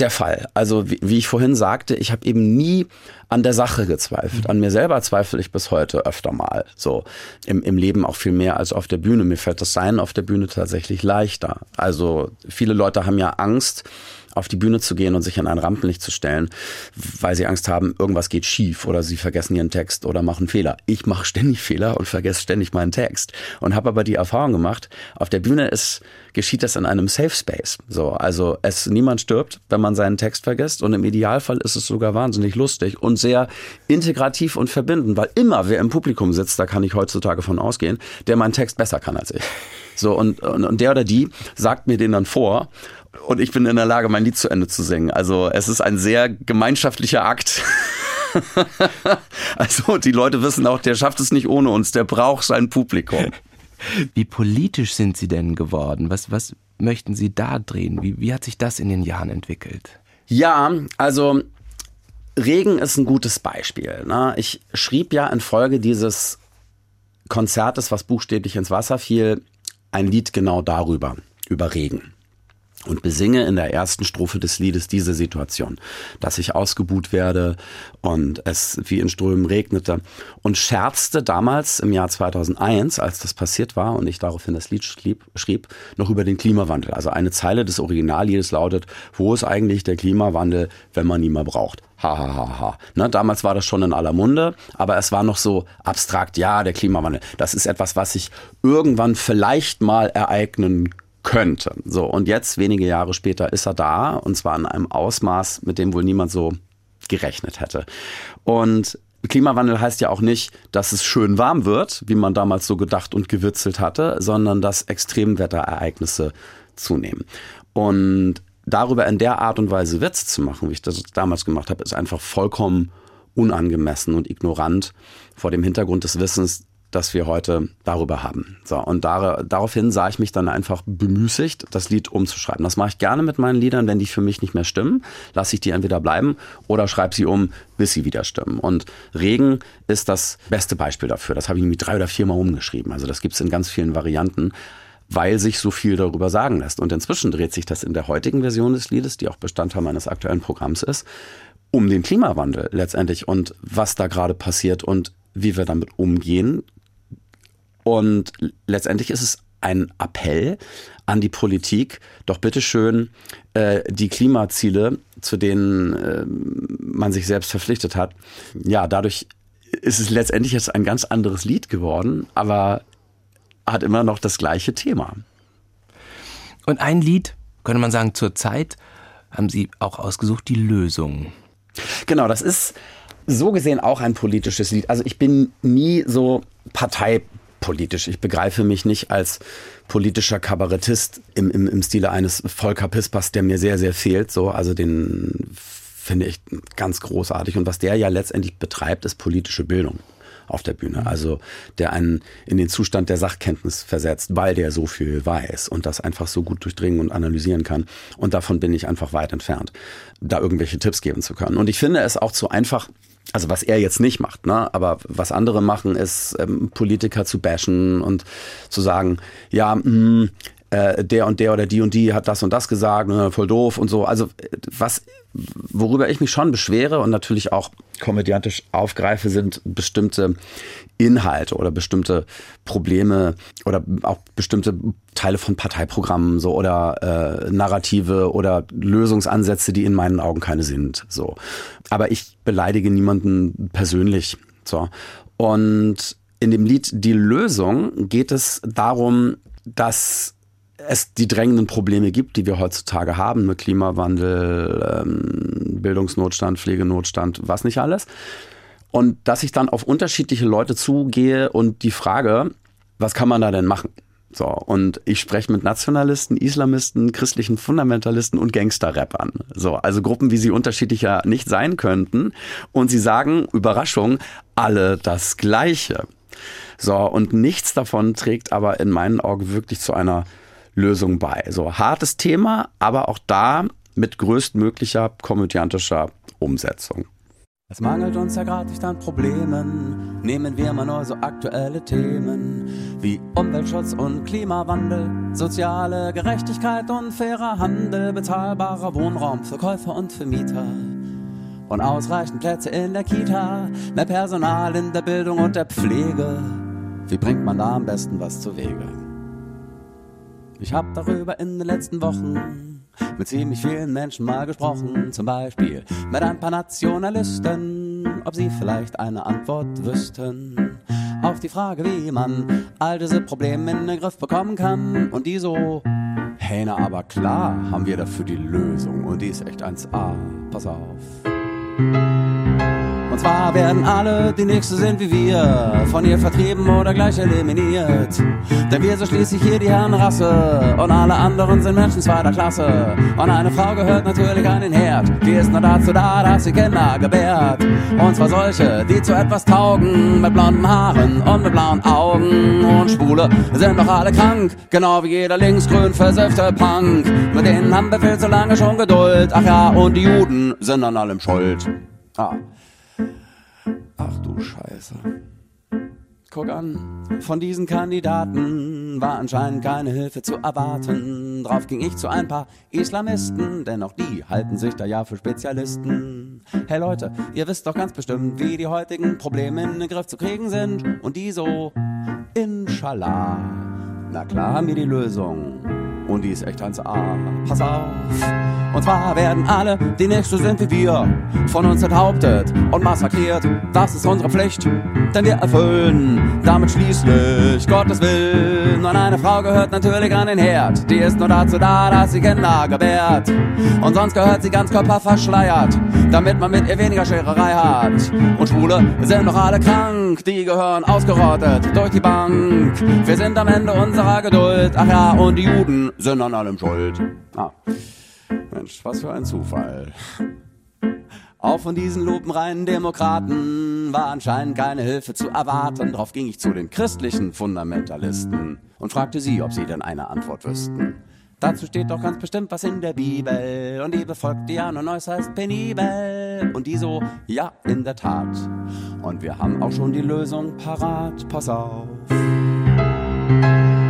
der Fall. Also wie, wie ich vorhin sagte, ich habe eben nie an der Sache gezweifelt. An mir selber zweifle ich bis heute öfter mal. So im, im Leben auch viel mehr als auf der Bühne. Mir fällt das Sein auf der Bühne tatsächlich leichter. Also viele Leute haben ja Angst, auf die Bühne zu gehen und sich an ein Rampenlicht zu stellen, weil sie Angst haben, irgendwas geht schief oder sie vergessen ihren Text oder machen Fehler. Ich mache ständig Fehler und vergesse ständig meinen Text und habe aber die Erfahrung gemacht, auf der Bühne ist geschieht das in einem Safe Space. So, also es niemand stirbt, wenn man seinen Text vergisst und im Idealfall ist es sogar wahnsinnig lustig und sehr integrativ und verbindend, weil immer wer im Publikum sitzt, da kann ich heutzutage von ausgehen, der meinen Text besser kann als ich. So und, und, und der oder die sagt mir den dann vor und ich bin in der Lage, mein Lied zu Ende zu singen. Also es ist ein sehr gemeinschaftlicher Akt. also die Leute wissen auch, der schafft es nicht ohne uns, der braucht sein Publikum. Wie politisch sind Sie denn geworden? Was, was möchten Sie da drehen? Wie, wie hat sich das in den Jahren entwickelt? Ja, also Regen ist ein gutes Beispiel. Ne? Ich schrieb ja in Folge dieses Konzertes, was buchstäblich ins Wasser fiel, ein Lied genau darüber, über Regen und besinge in der ersten Strophe des Liedes diese Situation, dass ich ausgebuht werde und es wie in Strömen regnete und scherzte damals im Jahr 2001, als das passiert war und ich daraufhin das Lied schrieb, schrieb noch über den Klimawandel. Also eine Zeile des Originalliedes lautet, wo ist eigentlich der Klimawandel, wenn man ihn mal braucht? Ha, ha, ha, ha. Ne, damals war das schon in aller Munde, aber es war noch so abstrakt, ja, der Klimawandel, das ist etwas, was sich irgendwann vielleicht mal ereignen könnte. So, und jetzt, wenige Jahre später, ist er da und zwar in einem Ausmaß, mit dem wohl niemand so gerechnet hätte. Und Klimawandel heißt ja auch nicht, dass es schön warm wird, wie man damals so gedacht und gewitzelt hatte, sondern dass Extremwetterereignisse zunehmen. Und darüber in der Art und Weise Witz zu machen, wie ich das damals gemacht habe, ist einfach vollkommen unangemessen und ignorant vor dem Hintergrund des Wissens, das wir heute darüber haben. So, und dar daraufhin sah ich mich dann einfach bemüßigt, das Lied umzuschreiben. Das mache ich gerne mit meinen Liedern, wenn die für mich nicht mehr stimmen, lasse ich die entweder bleiben oder schreibe sie um, bis sie wieder stimmen. Und Regen ist das beste Beispiel dafür. Das habe ich irgendwie drei oder viermal umgeschrieben. Also das gibt es in ganz vielen Varianten weil sich so viel darüber sagen lässt. Und inzwischen dreht sich das in der heutigen Version des Liedes, die auch Bestandteil meines aktuellen Programms ist, um den Klimawandel letztendlich und was da gerade passiert und wie wir damit umgehen und letztendlich ist es ein Appell an die Politik, doch bitteschön äh, die Klimaziele, zu denen äh, man sich selbst verpflichtet hat. Ja, dadurch ist es letztendlich jetzt ein ganz anderes Lied geworden, aber hat immer noch das gleiche Thema. Und ein Lied, könnte man sagen, zur Zeit haben Sie auch ausgesucht, die Lösung. Genau, das ist so gesehen auch ein politisches Lied. Also ich bin nie so Partei politisch. Ich begreife mich nicht als politischer Kabarettist im, im, im Stile eines Volker Pispers, der mir sehr, sehr fehlt. So, also den finde ich ganz großartig. Und was der ja letztendlich betreibt, ist politische Bildung auf der Bühne. Also der einen in den Zustand der Sachkenntnis versetzt, weil der so viel weiß und das einfach so gut durchdringen und analysieren kann. Und davon bin ich einfach weit entfernt, da irgendwelche Tipps geben zu können. Und ich finde es auch zu einfach, also was er jetzt nicht macht, ne? aber was andere machen, ist ähm, Politiker zu bashen und zu sagen, ja, mh, hm, äh, der und der oder die und die hat das und das gesagt, ne, voll doof und so. Also was, worüber ich mich schon beschwere und natürlich auch komödiantisch aufgreife, sind bestimmte Inhalte oder bestimmte Probleme oder auch bestimmte Teile von Parteiprogrammen so oder äh, Narrative oder Lösungsansätze, die in meinen Augen keine sind. So, aber ich beleidige niemanden persönlich. So und in dem Lied Die Lösung geht es darum, dass es die drängenden Probleme gibt, die wir heutzutage haben mit Klimawandel, ähm, Bildungsnotstand, Pflegenotstand, was nicht alles. Und dass ich dann auf unterschiedliche Leute zugehe und die Frage, was kann man da denn machen? So, und ich spreche mit Nationalisten, Islamisten, christlichen Fundamentalisten und Gangster-Rappern. So, also Gruppen, wie sie unterschiedlicher nicht sein könnten. Und sie sagen, Überraschung, alle das Gleiche. So, und nichts davon trägt aber in meinen Augen wirklich zu einer Lösung bei. So hartes Thema, aber auch da mit größtmöglicher komödiantischer Umsetzung. Es mangelt uns ja gerade nicht an Problemen. Nehmen wir mal nur so aktuelle Themen wie Umweltschutz und Klimawandel, soziale Gerechtigkeit und fairer Handel, bezahlbarer Wohnraum für Käufer und für Mieter. Und ausreichend Plätze in der Kita, mehr Personal in der Bildung und der Pflege. Wie bringt man da am besten was zu Wege? Ich hab darüber in den letzten Wochen mit ziemlich vielen Menschen mal gesprochen, zum Beispiel mit ein paar Nationalisten, ob sie vielleicht eine Antwort wüssten auf die Frage, wie man all diese Probleme in den Griff bekommen kann. Und die so, na, aber klar haben wir dafür die Lösung und die ist echt 1A. Pass auf. Und zwar werden alle, die Nächste sind wie wir, von ihr vertrieben oder gleich eliminiert. Denn wir sind schließlich hier die Herrenrasse und alle anderen sind Menschen zweiter Klasse. Und eine Frau gehört natürlich an den Herd, die ist nur dazu da, dass sie Kinder gebärt. Und zwar solche, die zu etwas taugen, mit blonden Haaren und mit blauen Augen. Und Schwule sind doch alle krank, genau wie jeder linksgrün versiffte Punk. Mit denen haben wir viel zu lange schon Geduld. Ach ja, und die Juden sind an allem schuld. Ah. Ach du Scheiße. Guck an, von diesen Kandidaten war anscheinend keine Hilfe zu erwarten. Drauf ging ich zu ein paar Islamisten, denn auch die halten sich da ja für Spezialisten. Hey Leute, ihr wisst doch ganz bestimmt, wie die heutigen Probleme in den Griff zu kriegen sind. Und die so, inshallah. Na klar haben wir die Lösung. Und die ist echt 1A. Pass auf. Und zwar werden alle, die nicht so sind wie wir, von uns enthauptet und massakriert. Das ist unsere Pflicht, denn wir erfüllen damit schließlich Gottes Willen. Und eine Frau gehört natürlich an den Herd. Die ist nur dazu da, dass sie Kinder gebärt. Und sonst gehört sie ganz körperverschleiert, damit man mit ihr weniger Schererei hat. Und Schwule sind doch alle krank, die gehören ausgerottet durch die Bank. Wir sind am Ende unserer Geduld. Ach ja, und die Juden sind an allem schuld. Ah. Mensch, was für ein Zufall. Auch von diesen lupenreinen Demokraten war anscheinend keine Hilfe zu erwarten. Drauf ging ich zu den christlichen Fundamentalisten und fragte sie, ob sie denn eine Antwort wüssten. Dazu steht doch ganz bestimmt was in der Bibel und die befolgt ja nun äußerst penibel. Und die so, ja, in der Tat. Und wir haben auch schon die Lösung parat, pass auf.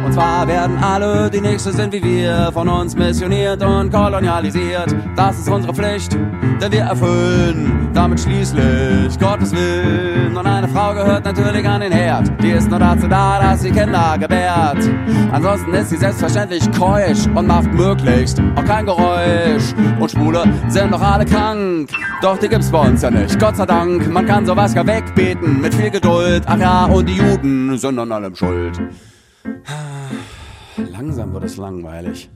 Und zwar werden alle, die Nächste sind wie wir, von uns missioniert und kolonialisiert. Das ist unsere Pflicht, denn wir erfüllen damit schließlich Gottes Willen. Und eine Frau gehört natürlich an den Herd. Die ist nur dazu da, dass sie Kinder gebärt. Ansonsten ist sie selbstverständlich keusch und macht möglichst auch kein Geräusch. Und Schwule sind doch alle krank. Doch die gibt's bei uns ja nicht, Gott sei Dank. Man kann sowas ja wegbeten mit viel Geduld. Ach ja, und die Juden sind an allem schuld. Langsam wird es langweilig.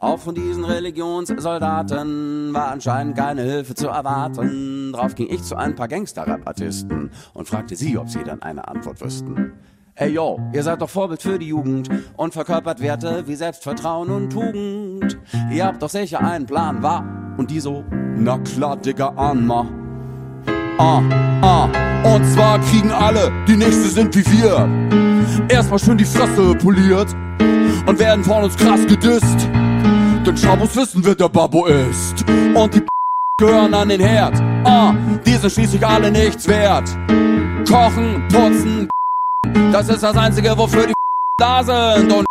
Auch von diesen Religionssoldaten war anscheinend keine Hilfe zu erwarten. Drauf ging ich zu ein paar Gangster-Rap-Artisten und fragte sie, ob sie dann eine Antwort wüssten. Ey yo, ihr seid doch Vorbild für die Jugend und verkörpert Werte wie Selbstvertrauen und Tugend. Ihr habt doch sicher einen Plan, war? Und die so, na klar, Digga, ahn mal. Ah, ah, und zwar kriegen alle, die Nächste sind wie wir. Erstmal schön die Fresse poliert und werden von uns krass gedisst. Denn Schabos wissen, wer der Babo ist. Und die gehören an den Herd. Ah, die sind schließlich alle nichts wert. Kochen, putzen, das ist das Einzige, wofür die da sind. Und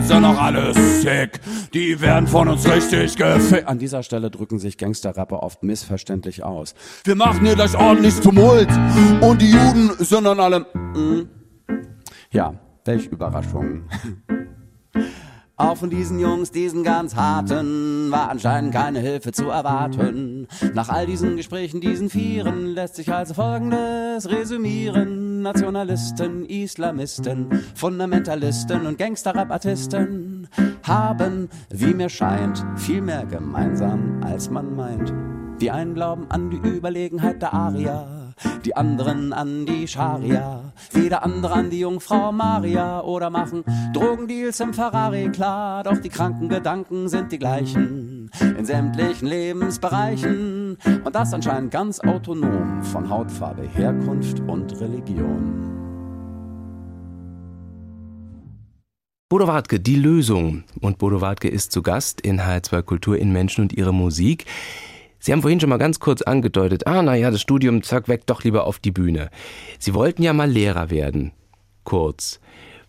sind noch alle sick. Die werden von uns richtig gefickt. An dieser Stelle drücken sich Gangsterrapper oft missverständlich aus. Wir machen hier gleich ordentlich Tumult. Und die Juden sind an allem. Mm. Ja, welch Überraschung. Auch von diesen Jungs, diesen ganz harten, war anscheinend keine Hilfe zu erwarten. Nach all diesen Gesprächen, diesen Vieren, lässt sich also Folgendes resümieren. Nationalisten, Islamisten, Fundamentalisten und Gangster-Rap-Artisten haben, wie mir scheint, viel mehr gemeinsam, als man meint. Die einen glauben an die Überlegenheit der Arier die anderen an die Scharia, wieder andere an die Jungfrau Maria oder machen Drogendeals im Ferrari klar, doch die kranken Gedanken sind die gleichen in sämtlichen Lebensbereichen und das anscheinend ganz autonom von Hautfarbe, Herkunft und Religion. Bodo Wartke, die Lösung. Und Bodo Wartke ist zu Gast in HR2 Kultur in Menschen und ihre Musik. Sie haben vorhin schon mal ganz kurz angedeutet, ah, naja, das Studium, zack, weg, doch lieber auf die Bühne. Sie wollten ja mal Lehrer werden. Kurz.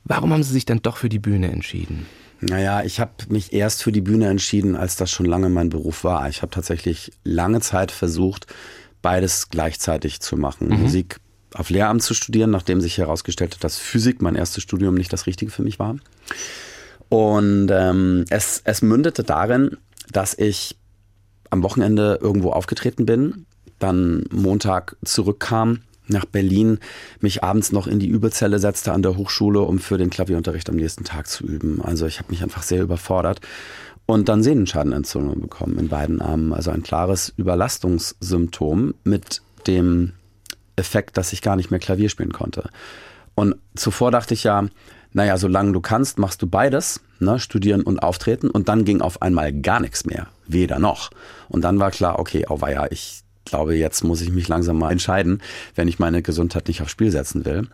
Warum haben Sie sich dann doch für die Bühne entschieden? Naja, ich habe mich erst für die Bühne entschieden, als das schon lange mein Beruf war. Ich habe tatsächlich lange Zeit versucht, beides gleichzeitig zu machen. Mhm. Musik auf Lehramt zu studieren, nachdem sich herausgestellt hat, dass Physik mein erstes Studium nicht das Richtige für mich war. Und ähm, es, es mündete darin, dass ich am Wochenende irgendwo aufgetreten bin, dann Montag zurückkam nach Berlin, mich abends noch in die Überzelle setzte an der Hochschule, um für den Klavierunterricht am nächsten Tag zu üben. Also ich habe mich einfach sehr überfordert und dann Sehnenschadenentzündung bekommen in beiden Armen. Also ein klares Überlastungssymptom mit dem Effekt, dass ich gar nicht mehr Klavier spielen konnte. Und zuvor dachte ich ja, naja, solange du kannst, machst du beides, ne, studieren und auftreten. Und dann ging auf einmal gar nichts mehr, weder noch. Und dann war klar, okay, oh weia, ich glaube, jetzt muss ich mich langsam mal entscheiden, wenn ich meine Gesundheit nicht aufs Spiel setzen will.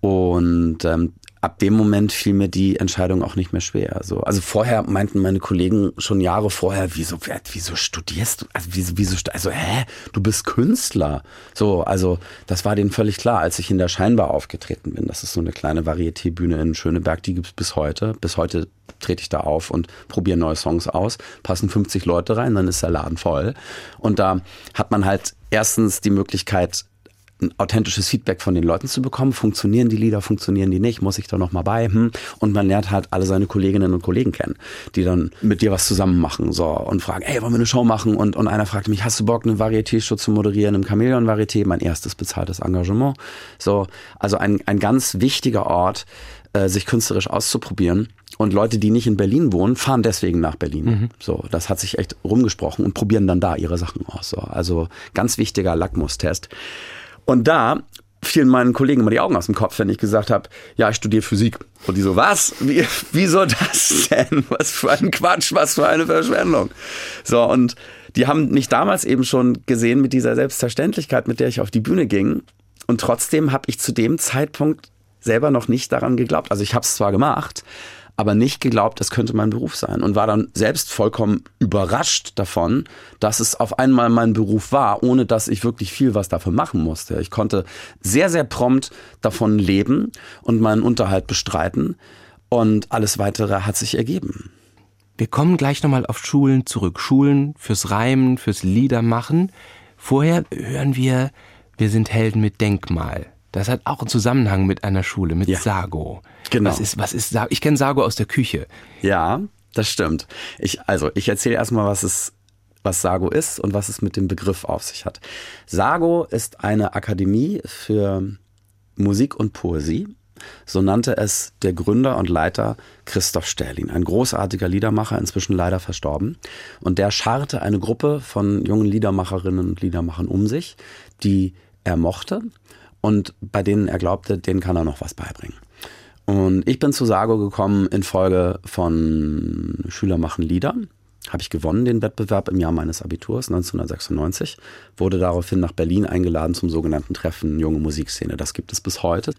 Und ähm, ab dem Moment fiel mir die Entscheidung auch nicht mehr schwer. So, also vorher meinten meine Kollegen schon Jahre vorher, wieso, wieso studierst du? Also wieso, wieso, also hä, du bist Künstler. So, also das war denen völlig klar, als ich in der Scheinbar aufgetreten bin. Das ist so eine kleine Varieté-Bühne in Schöneberg, die gibt's bis heute. Bis heute trete ich da auf und probiere neue Songs aus, passen 50 Leute rein, dann ist der Laden voll. Und da hat man halt erstens die Möglichkeit, ein authentisches Feedback von den Leuten zu bekommen. Funktionieren die Lieder, funktionieren die nicht? Muss ich da nochmal bei? Hm? Und man lernt halt alle seine Kolleginnen und Kollegen kennen, die dann mit dir was zusammen machen so, und fragen, ey, wollen wir eine Show machen? Und, und einer fragte mich, hast du Bock, eine Varieté-Show zu moderieren im Chamäleon-Varieté? Mein erstes bezahltes Engagement. So, also ein, ein ganz wichtiger Ort, äh, sich künstlerisch auszuprobieren. Und Leute, die nicht in Berlin wohnen, fahren deswegen nach Berlin. Mhm. So, das hat sich echt rumgesprochen und probieren dann da ihre Sachen aus. So, also ganz wichtiger Lackmustest. Und da fielen meinen Kollegen immer die Augen aus dem Kopf, wenn ich gesagt habe, ja, ich studiere Physik. Und die so, was? Wie, wieso das denn? Was für ein Quatsch, was für eine Verschwendung. So, und die haben mich damals eben schon gesehen mit dieser Selbstverständlichkeit, mit der ich auf die Bühne ging. Und trotzdem habe ich zu dem Zeitpunkt selber noch nicht daran geglaubt. Also ich habe es zwar gemacht, aber nicht geglaubt, das könnte mein Beruf sein und war dann selbst vollkommen überrascht davon, dass es auf einmal mein Beruf war, ohne dass ich wirklich viel was dafür machen musste. Ich konnte sehr, sehr prompt davon leben und meinen Unterhalt bestreiten und alles weitere hat sich ergeben. Wir kommen gleich nochmal auf Schulen zurück. Schulen fürs Reimen, fürs Liedermachen. Vorher hören wir, wir sind Helden mit Denkmal. Das hat auch einen Zusammenhang mit einer Schule, mit ja. Sago. Genau. Was ist, was ist Sago? Ich kenne Sago aus der Küche. Ja, das stimmt. Ich, also, ich erzähle erstmal, was es was Sago ist und was es mit dem Begriff auf sich hat. Sago ist eine Akademie für Musik und Poesie. So nannte es der Gründer und Leiter Christoph Sterlin, ein großartiger Liedermacher, inzwischen leider verstorben. Und der scharte eine Gruppe von jungen Liedermacherinnen und Liedermachern um sich, die er mochte und bei denen er glaubte, denen kann er noch was beibringen. Und ich bin zu Sago gekommen infolge von Schüler machen Lieder. Habe ich gewonnen, den Wettbewerb im Jahr meines Abiturs 1996. Wurde daraufhin nach Berlin eingeladen zum sogenannten Treffen Junge Musikszene. Das gibt es bis heute.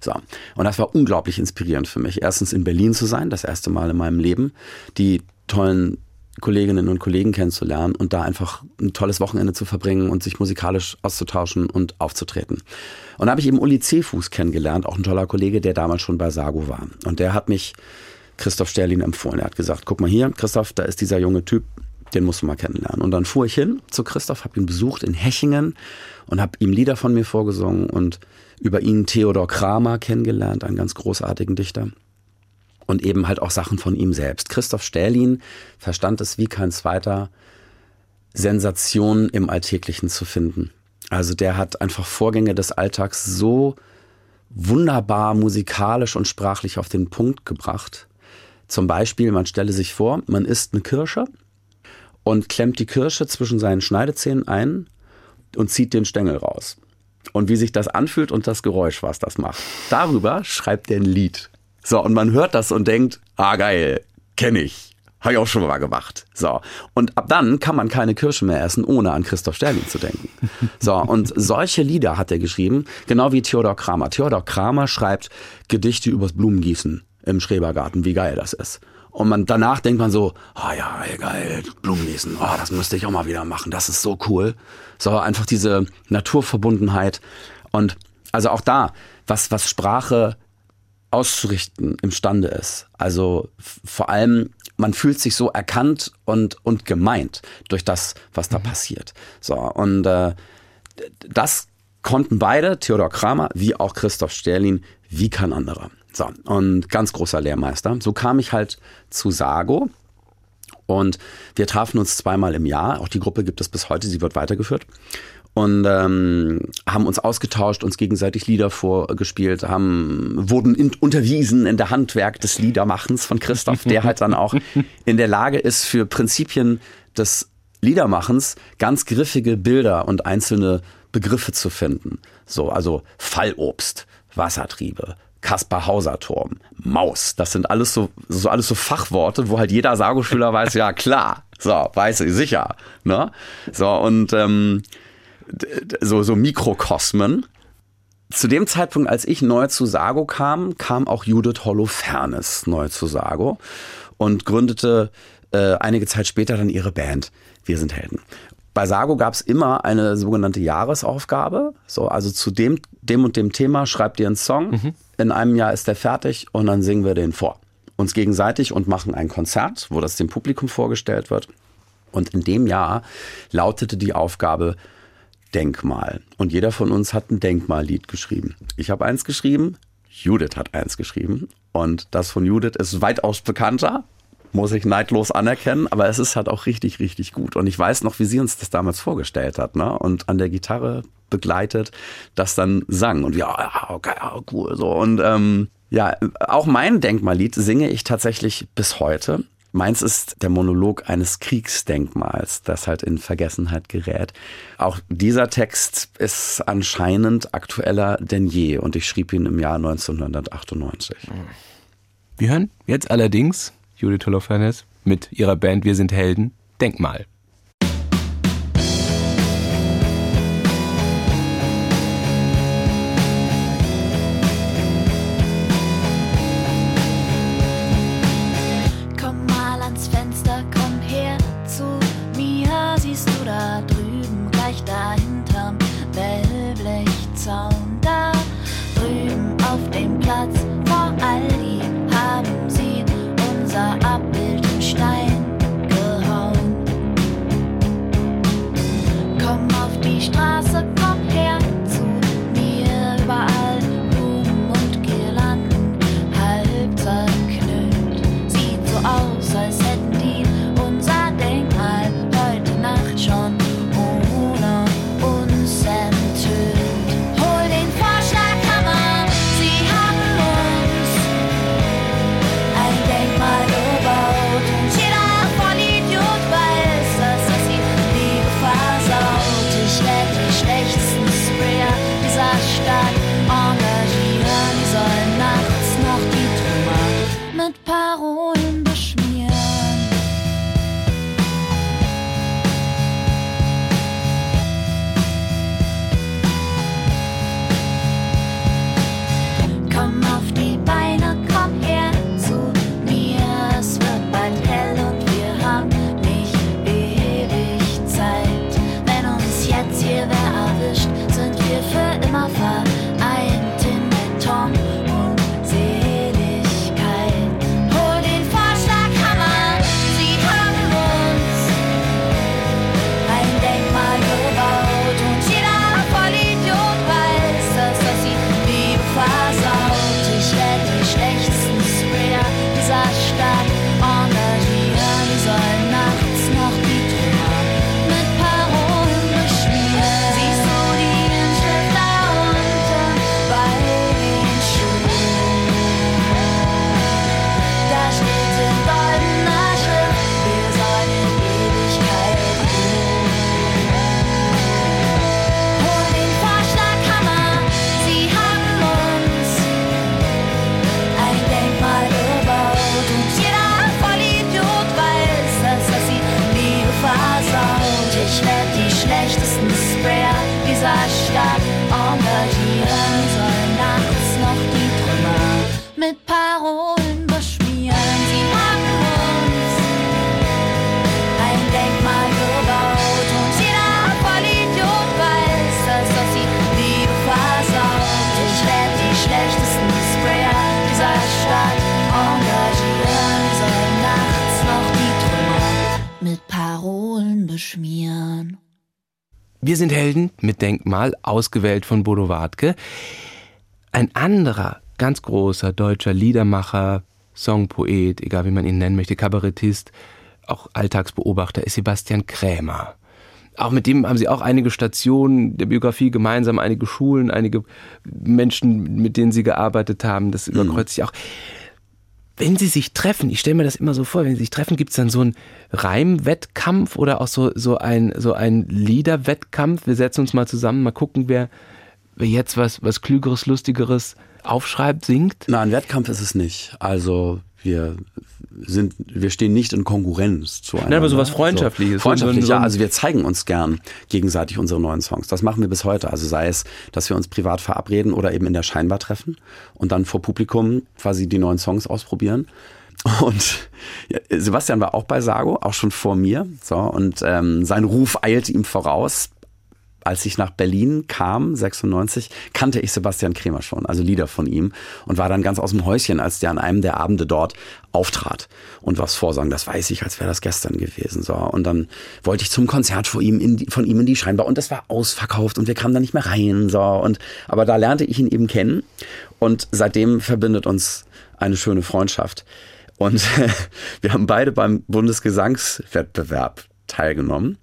So. Und das war unglaublich inspirierend für mich. Erstens in Berlin zu sein, das erste Mal in meinem Leben. Die tollen Kolleginnen und Kollegen kennenzulernen und da einfach ein tolles Wochenende zu verbringen und sich musikalisch auszutauschen und aufzutreten. Und da habe ich eben Uli Seefuß kennengelernt, auch ein toller Kollege, der damals schon bei Sago war. Und der hat mich Christoph Sterlin empfohlen. Er hat gesagt, guck mal hier, Christoph, da ist dieser junge Typ, den musst du mal kennenlernen. Und dann fuhr ich hin zu Christoph, habe ihn besucht in Hechingen und habe ihm Lieder von mir vorgesungen und über ihn Theodor Kramer kennengelernt, einen ganz großartigen Dichter und eben halt auch Sachen von ihm selbst. Christoph Stählin verstand es wie kein zweiter, Sensationen im Alltäglichen zu finden. Also der hat einfach Vorgänge des Alltags so wunderbar musikalisch und sprachlich auf den Punkt gebracht. Zum Beispiel, man stelle sich vor, man isst eine Kirsche und klemmt die Kirsche zwischen seinen Schneidezähnen ein und zieht den Stängel raus. Und wie sich das anfühlt und das Geräusch, was das macht. Darüber schreibt er ein Lied. So, und man hört das und denkt, ah geil, kenne ich. Habe ich auch schon mal gemacht. So. Und ab dann kann man keine Kirsche mehr essen, ohne an Christoph Sterling zu denken. So. Und solche Lieder hat er geschrieben, genau wie Theodor Kramer. Theodor Kramer schreibt Gedichte übers Blumengießen im Schrebergarten, wie geil das ist. Und man danach denkt man so, ah oh ja, geil, Blumenlesen, oh, das müsste ich auch mal wieder machen, das ist so cool. So einfach diese Naturverbundenheit. Und also auch da, was, was Sprache auszurichten imstande ist. Also vor allem, man fühlt sich so erkannt und, und gemeint durch das, was da mhm. passiert. So, und äh, das konnten beide, Theodor Kramer wie auch Christoph Sterlin, wie kein anderer. So, und ganz großer Lehrmeister. So kam ich halt zu Sago. Und wir trafen uns zweimal im Jahr. Auch die Gruppe gibt es bis heute, sie wird weitergeführt. Und ähm, haben uns ausgetauscht, uns gegenseitig Lieder vorgespielt, haben, wurden in, unterwiesen in der Handwerk des Liedermachens von Christoph, der halt dann auch in der Lage ist, für Prinzipien des Liedermachens ganz griffige Bilder und einzelne Begriffe zu finden. So, also Fallobst, Wassertriebe, Kaspar Hauser Turm, Maus. Das sind alles so, so alles so Fachworte, wo halt jeder Sago-Schüler weiß, ja klar, so, weiß ich sicher. Ne? So, und ähm, so, so Mikrokosmen. Zu dem Zeitpunkt, als ich neu zu Sago kam, kam auch Judith Holofernes neu zu Sago und gründete äh, einige Zeit später dann ihre Band Wir sind Helden. Bei Sago gab es immer eine sogenannte Jahresaufgabe. So, also zu dem, dem und dem Thema schreibt ihr einen Song. Mhm. In einem Jahr ist der fertig und dann singen wir den vor. Uns gegenseitig und machen ein Konzert, wo das dem Publikum vorgestellt wird. Und in dem Jahr lautete die Aufgabe Denkmal. Und jeder von uns hat ein Denkmallied geschrieben. Ich habe eins geschrieben, Judith hat eins geschrieben. Und das von Judith ist weitaus bekannter muss ich neidlos anerkennen, aber es ist halt auch richtig, richtig gut. Und ich weiß noch, wie sie uns das damals vorgestellt hat, ne? Und an der Gitarre begleitet, das dann sang. Und ja, ja okay, cool, so. Und ähm, ja, auch mein Denkmallied singe ich tatsächlich bis heute. Meins ist der Monolog eines Kriegsdenkmals, das halt in Vergessenheit gerät. Auch dieser Text ist anscheinend aktueller denn je und ich schrieb ihn im Jahr 1998. Wir hören jetzt allerdings Judith Holofernes mit ihrer Band Wir sind Helden, Denkmal. Wir sind Helden mit Denkmal, ausgewählt von Bodo Wartke. Ein anderer ganz großer deutscher Liedermacher, Songpoet, egal wie man ihn nennen möchte, Kabarettist, auch Alltagsbeobachter ist Sebastian Krämer. Auch mit dem haben sie auch einige Stationen der Biografie gemeinsam, einige Schulen, einige Menschen, mit denen sie gearbeitet haben. Das überkreuzt sich auch. Wenn sie sich treffen, ich stelle mir das immer so vor, wenn sie sich treffen, gibt es dann so einen Reimwettkampf oder auch so, so ein, so ein Liederwettkampf. Wir setzen uns mal zusammen, mal gucken, wer, wer jetzt was, was Klügeres, Lustigeres aufschreibt, singt? Nein, ein Wettkampf ist es nicht. Also wir sind, wir stehen nicht in Konkurrenz zu einem. Nein, aber sowas Freundschaftliches. So, freundschaftlich, so, ja. Also wir zeigen uns gern gegenseitig unsere neuen Songs. Das machen wir bis heute. Also sei es, dass wir uns privat verabreden oder eben in der Scheinbar treffen und dann vor Publikum quasi die neuen Songs ausprobieren. Und Sebastian war auch bei Sago, auch schon vor mir. So, und ähm, sein Ruf eilte ihm voraus als ich nach Berlin kam, 96, kannte ich Sebastian Kremer schon, also Lieder von ihm und war dann ganz aus dem Häuschen, als der an einem der Abende dort auftrat und was vorsang. Das weiß ich, als wäre das gestern gewesen. So und dann wollte ich zum Konzert von ihm in die, von ihm in die Scheinbar und das war ausverkauft und wir kamen da nicht mehr rein. So und aber da lernte ich ihn eben kennen und seitdem verbindet uns eine schöne Freundschaft. Und wir haben beide beim Bundesgesangswettbewerb teilgenommen.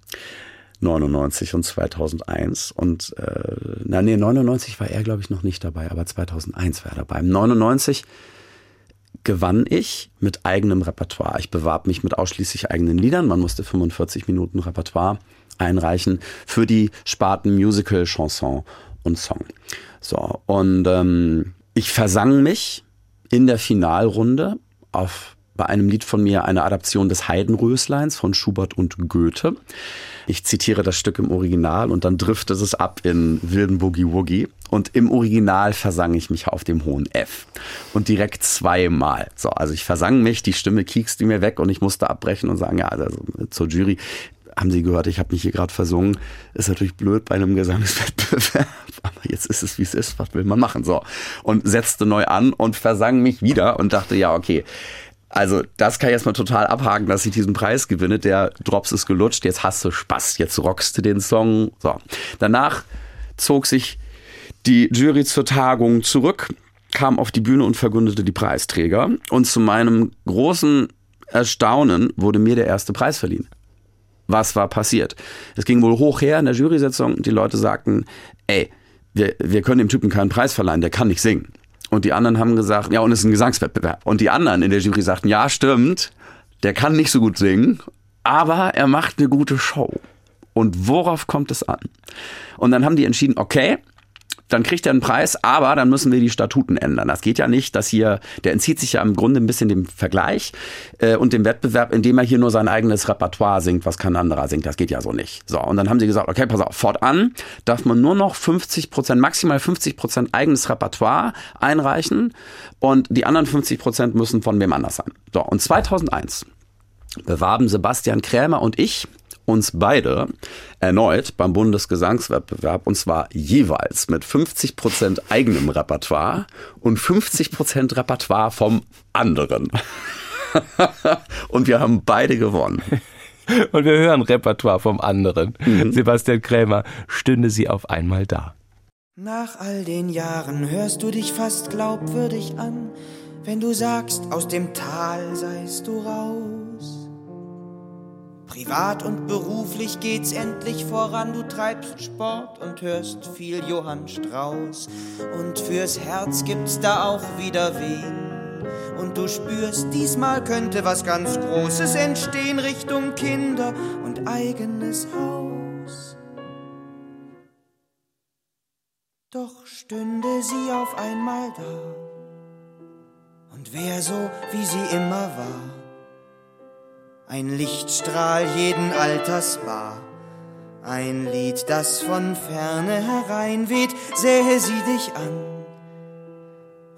99 und 2001 und äh, na nee, 99 war er glaube ich noch nicht dabei, aber 2001 war er dabei. 99 gewann ich mit eigenem Repertoire. Ich bewarb mich mit ausschließlich eigenen Liedern. Man musste 45 Minuten Repertoire einreichen für die Sparten Musical, Chanson und Song. So und ähm, ich versang mich in der Finalrunde auf bei einem Lied von mir eine Adaption des Heidenrösleins von Schubert und Goethe. Ich zitiere das Stück im Original und dann driftet es ab in wilden Boogie Woogie. Und im Original versang ich mich auf dem hohen F. Und direkt zweimal. So, also ich versang mich, die Stimme kiekste mir weg und ich musste abbrechen und sagen, ja, also zur Jury, haben Sie gehört, ich habe mich hier gerade versungen. Ist natürlich blöd bei einem Gesangswettbewerb, aber jetzt ist es, wie es ist. Was will man machen? So. Und setzte neu an und versang mich wieder und dachte, ja, okay, also, das kann ich erstmal total abhaken, dass ich diesen Preis gewinne. Der Drops ist gelutscht, jetzt hast du Spaß, jetzt rockst du den Song. So. Danach zog sich die Jury zur Tagung zurück, kam auf die Bühne und verkündete die Preisträger. Und zu meinem großen Erstaunen wurde mir der erste Preis verliehen. Was war passiert? Es ging wohl hoch her in der Jury-Sitzung. Die Leute sagten, ey, wir, wir können dem Typen keinen Preis verleihen, der kann nicht singen. Und die anderen haben gesagt, ja, und es ist ein Gesangswettbewerb. Und die anderen in der Jury sagten, ja, stimmt, der kann nicht so gut singen, aber er macht eine gute Show. Und worauf kommt es an? Und dann haben die entschieden, okay, dann kriegt er einen Preis, aber dann müssen wir die Statuten ändern. Das geht ja nicht, dass hier, der entzieht sich ja im Grunde ein bisschen dem Vergleich äh, und dem Wettbewerb, indem er hier nur sein eigenes Repertoire singt, was kein anderer singt. Das geht ja so nicht. So, und dann haben sie gesagt, okay, pass auf, fortan darf man nur noch 50 Prozent, maximal 50 Prozent eigenes Repertoire einreichen und die anderen 50 Prozent müssen von wem anders sein. So, und 2001 bewarben Sebastian Krämer und ich uns beide erneut beim Bundesgesangswettbewerb und zwar jeweils mit 50 Prozent eigenem Repertoire und 50 Prozent Repertoire vom anderen. und wir haben beide gewonnen. Und wir hören Repertoire vom anderen. Mhm. Sebastian Krämer stünde sie auf einmal da. Nach all den Jahren hörst du dich fast glaubwürdig an, wenn du sagst, aus dem Tal seist du raus. Privat und beruflich geht's endlich voran, du treibst Sport und hörst viel Johann Strauß. Und fürs Herz gibt's da auch wieder wen. Und du spürst, diesmal könnte was ganz Großes entstehen Richtung Kinder und eigenes Haus. Doch stünde sie auf einmal da und wär so, wie sie immer war ein Lichtstrahl jeden Alters war. Ein Lied, das von ferne hereinweht, sähe sie dich an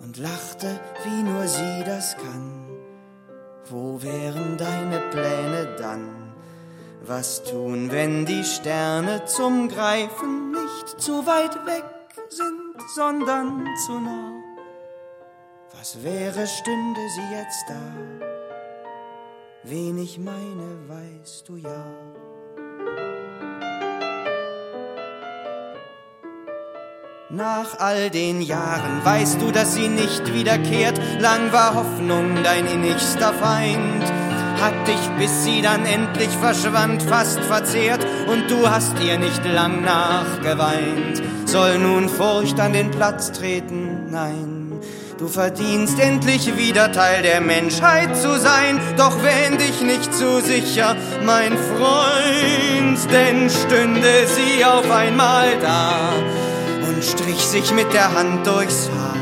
und lachte, wie nur sie das kann. Wo wären deine Pläne dann? Was tun, wenn die Sterne zum Greifen nicht zu weit weg sind, sondern zu nah? Was wäre, stünde sie jetzt da? Wen ich meine, weißt du ja. Nach all den Jahren weißt du, dass sie nicht wiederkehrt. Lang war Hoffnung dein innigster Feind. Hat dich, bis sie dann endlich verschwand, fast verzehrt. Und du hast ihr nicht lang nachgeweint. Soll nun Furcht an den Platz treten? Nein. Du verdienst endlich wieder Teil der Menschheit zu sein, doch wähn dich nicht zu sicher, mein Freund, denn stünde sie auf einmal da und strich sich mit der Hand durchs Haar,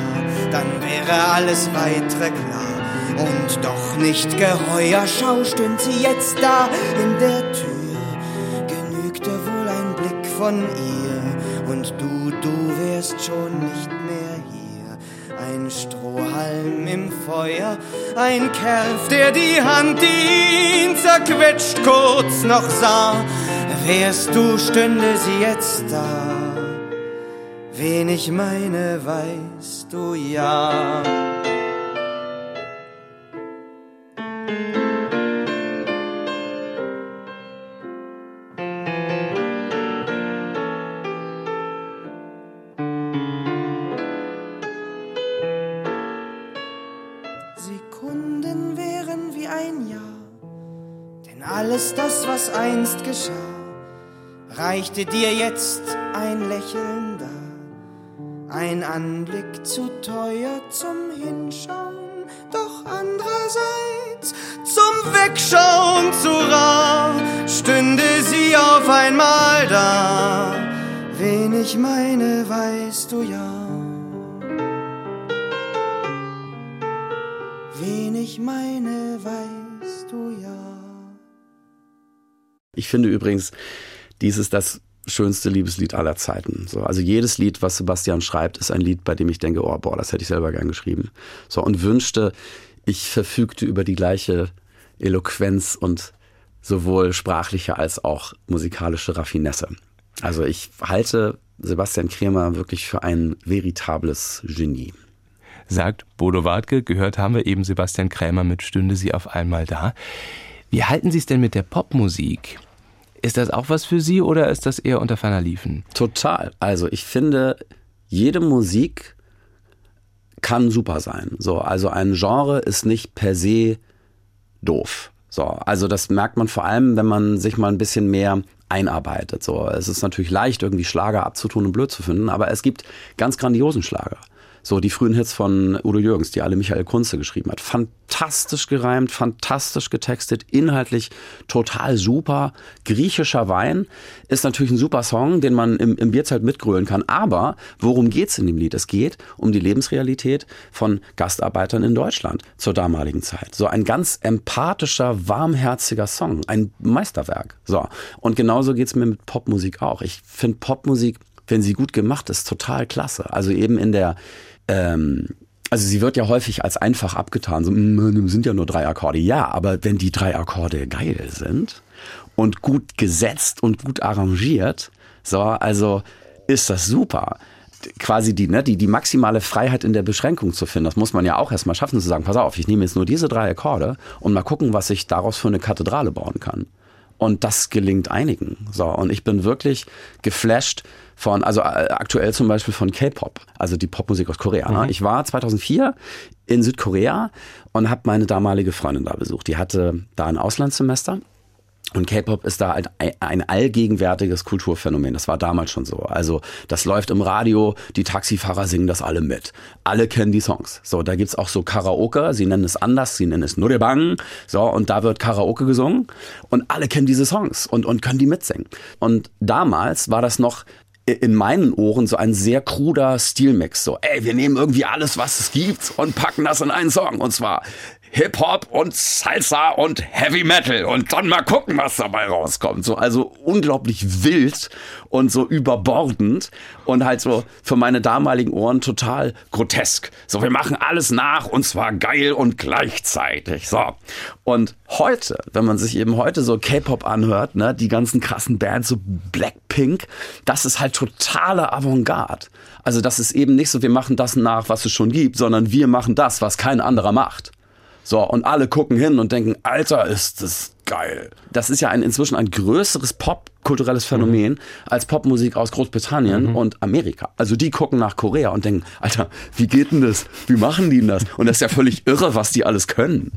dann wäre alles weitere klar. Und doch nicht geheuer, schau, stünd sie jetzt da in der Tür. Genügte wohl ein Blick von ihr, und du, du wärst schon nicht mehr. Ein Strohhalm im Feuer, ein Kerl, der die Hand, die ihn zerquetscht, kurz noch sah. Wärst du, stünde sie jetzt da. Wen ich meine, weißt du ja. Denn alles das, was einst geschah, reichte dir jetzt ein Lächeln dar. Ein Anblick zu teuer zum Hinschauen, doch andererseits zum Wegschauen zu rar, stünde sie auf einmal da. Wen ich meine, weißt du ja. Wen ich meine, weißt du ja. Ich finde übrigens, dies ist das schönste Liebeslied aller Zeiten. So, also jedes Lied, was Sebastian schreibt, ist ein Lied, bei dem ich denke, oh boah, das hätte ich selber gern geschrieben. So und wünschte, ich verfügte über die gleiche Eloquenz und sowohl sprachliche als auch musikalische Raffinesse. Also ich halte Sebastian Kremer wirklich für ein veritables Genie. Sagt Bodo Wartke, gehört haben wir eben Sebastian Krämer mit Stünde sie auf einmal da. Wie halten Sie es denn mit der Popmusik? Ist das auch was für Sie oder ist das eher unter ferner Liefen? Total. Also ich finde, jede Musik kann super sein. So, also ein Genre ist nicht per se doof. So, also das merkt man vor allem, wenn man sich mal ein bisschen mehr einarbeitet. So, es ist natürlich leicht, irgendwie Schlager abzutun und blöd zu finden, aber es gibt ganz grandiosen Schlager. So die frühen Hits von Udo Jürgens, die alle Michael Kunze geschrieben hat. Fantastisch gereimt, fantastisch getextet, inhaltlich total super. Griechischer Wein ist natürlich ein super Song, den man im, im Bierzelt mitgrölen kann. Aber worum geht's in dem Lied? Es geht um die Lebensrealität von Gastarbeitern in Deutschland zur damaligen Zeit. So ein ganz empathischer, warmherziger Song, ein Meisterwerk. So und genauso geht's mir mit Popmusik auch. Ich finde Popmusik wenn sie gut gemacht ist, total klasse. Also eben in der ähm, also sie wird ja häufig als einfach abgetan, so mm, sind ja nur drei Akkorde. Ja, aber wenn die drei Akkorde geil sind und gut gesetzt und gut arrangiert, so, also ist das super. Quasi die, ne, die, die maximale Freiheit in der Beschränkung zu finden, das muss man ja auch erstmal schaffen, zu sagen, pass auf, ich nehme jetzt nur diese drei Akkorde und mal gucken, was ich daraus für eine Kathedrale bauen kann. Und das gelingt einigen. So, und ich bin wirklich geflasht von, also äh, aktuell zum Beispiel von K-Pop, also die Popmusik aus Korea. Ne? Mhm. Ich war 2004 in Südkorea und habe meine damalige Freundin da besucht. Die hatte da ein Auslandssemester und K-Pop ist da ein, ein allgegenwärtiges Kulturphänomen. Das war damals schon so. Also das läuft im Radio, die Taxifahrer singen das alle mit. Alle kennen die Songs. So, da gibt's auch so Karaoke. Sie nennen es anders, sie nennen es Nurebang. So, und da wird Karaoke gesungen. Und alle kennen diese Songs und, und können die mitsingen. Und damals war das noch in meinen Ohren so ein sehr kruder Stilmix. So, ey, wir nehmen irgendwie alles, was es gibt und packen das in einen Song. Und zwar Hip-Hop und Salsa und Heavy Metal und dann mal gucken, was dabei rauskommt. So, also unglaublich wild und so überbordend und halt so für meine damaligen Ohren total grotesk. So, wir machen alles nach und zwar geil und gleichzeitig. So. Und heute, wenn man sich eben heute so K-Pop anhört, ne, die ganzen krassen Bands, so Blackpink, das ist halt totale Avantgarde. Also das ist eben nicht so, wir machen das nach, was es schon gibt, sondern wir machen das, was kein anderer macht. So, und alle gucken hin und denken, Alter, ist das geil. Das ist ja ein, inzwischen ein größeres popkulturelles Phänomen mhm. als Popmusik aus Großbritannien mhm. und Amerika. Also die gucken nach Korea und denken, Alter, wie geht denn das? Wie machen die denn das? Und das ist ja völlig irre, was die alles können.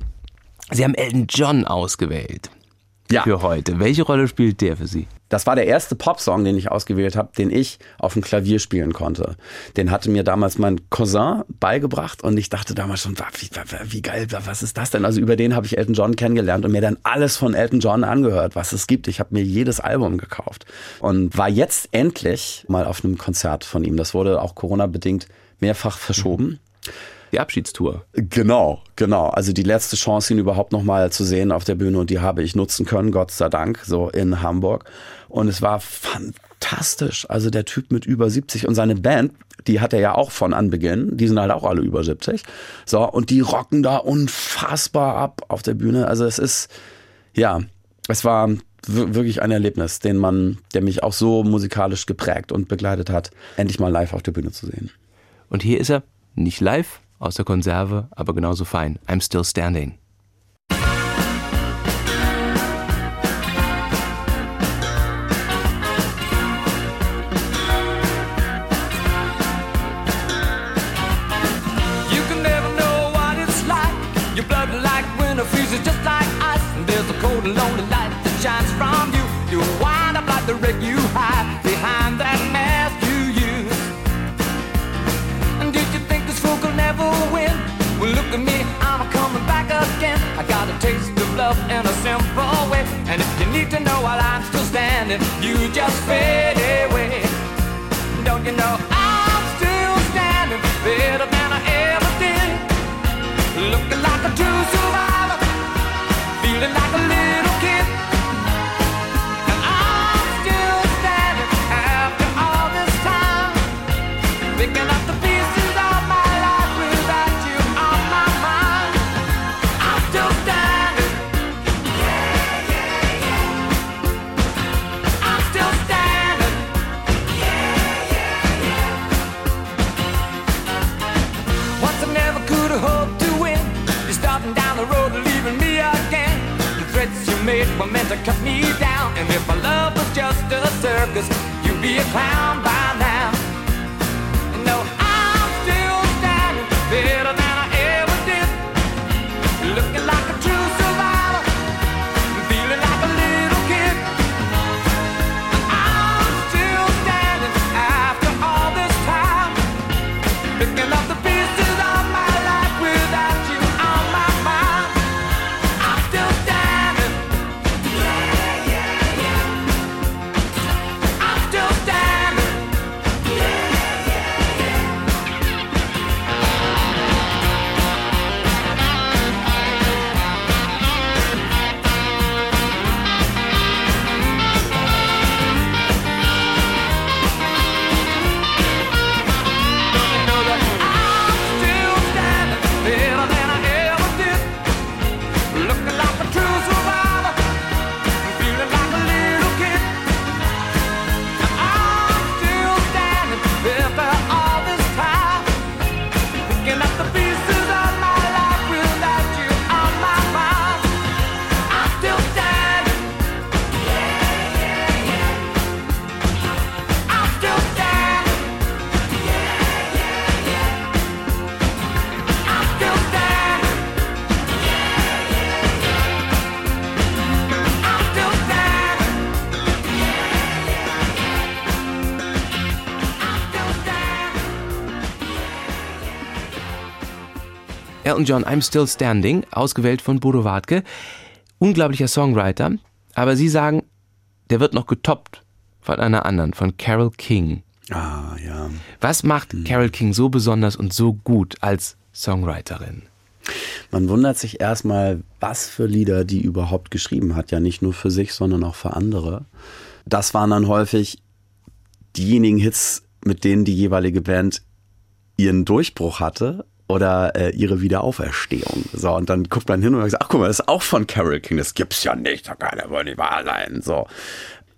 Sie haben Elton John ausgewählt. Ja. Für heute. Welche Rolle spielt der für Sie? Das war der erste Popsong, den ich ausgewählt habe, den ich auf dem Klavier spielen konnte. Den hatte mir damals mein Cousin beigebracht und ich dachte damals schon, wie, wie geil, was ist das denn? Also über den habe ich Elton John kennengelernt und mir dann alles von Elton John angehört, was es gibt. Ich habe mir jedes Album gekauft und war jetzt endlich mal auf einem Konzert von ihm. Das wurde auch Corona-bedingt mehrfach verschoben. Mhm die Abschiedstour. Genau, genau. Also die letzte Chance, ihn überhaupt nochmal zu sehen auf der Bühne und die habe ich nutzen können, Gott sei Dank, so in Hamburg. Und es war fantastisch. Also der Typ mit über 70 und seine Band, die hat er ja auch von Anbeginn. Die sind halt auch alle über 70. So, und die rocken da unfassbar ab auf der Bühne. Also es ist, ja, es war wirklich ein Erlebnis, den man, der mich auch so musikalisch geprägt und begleitet hat, endlich mal live auf der Bühne zu sehen. Und hier ist er nicht live, aus der Konserve, aber genauso fein. I'm still standing. I got a taste of love in a simple way. And if you need to know while I'm still standing, you just fade. Circus, you'd be a clown by Elton John, I'm Still Standing, ausgewählt von Bodo Wartke. Unglaublicher Songwriter, aber Sie sagen, der wird noch getoppt von einer anderen, von Carol King. Ah, ja. Was macht Carol King so besonders und so gut als Songwriterin? Man wundert sich erstmal, was für Lieder die überhaupt geschrieben hat. Ja, nicht nur für sich, sondern auch für andere. Das waren dann häufig diejenigen Hits, mit denen die jeweilige Band ihren Durchbruch hatte oder äh, ihre Wiederauferstehung. So, und dann guckt man hin und sagt, ach guck mal, das ist auch von Carol King, das gibt's ja nicht, da kann er wohl nicht wahr sein. So.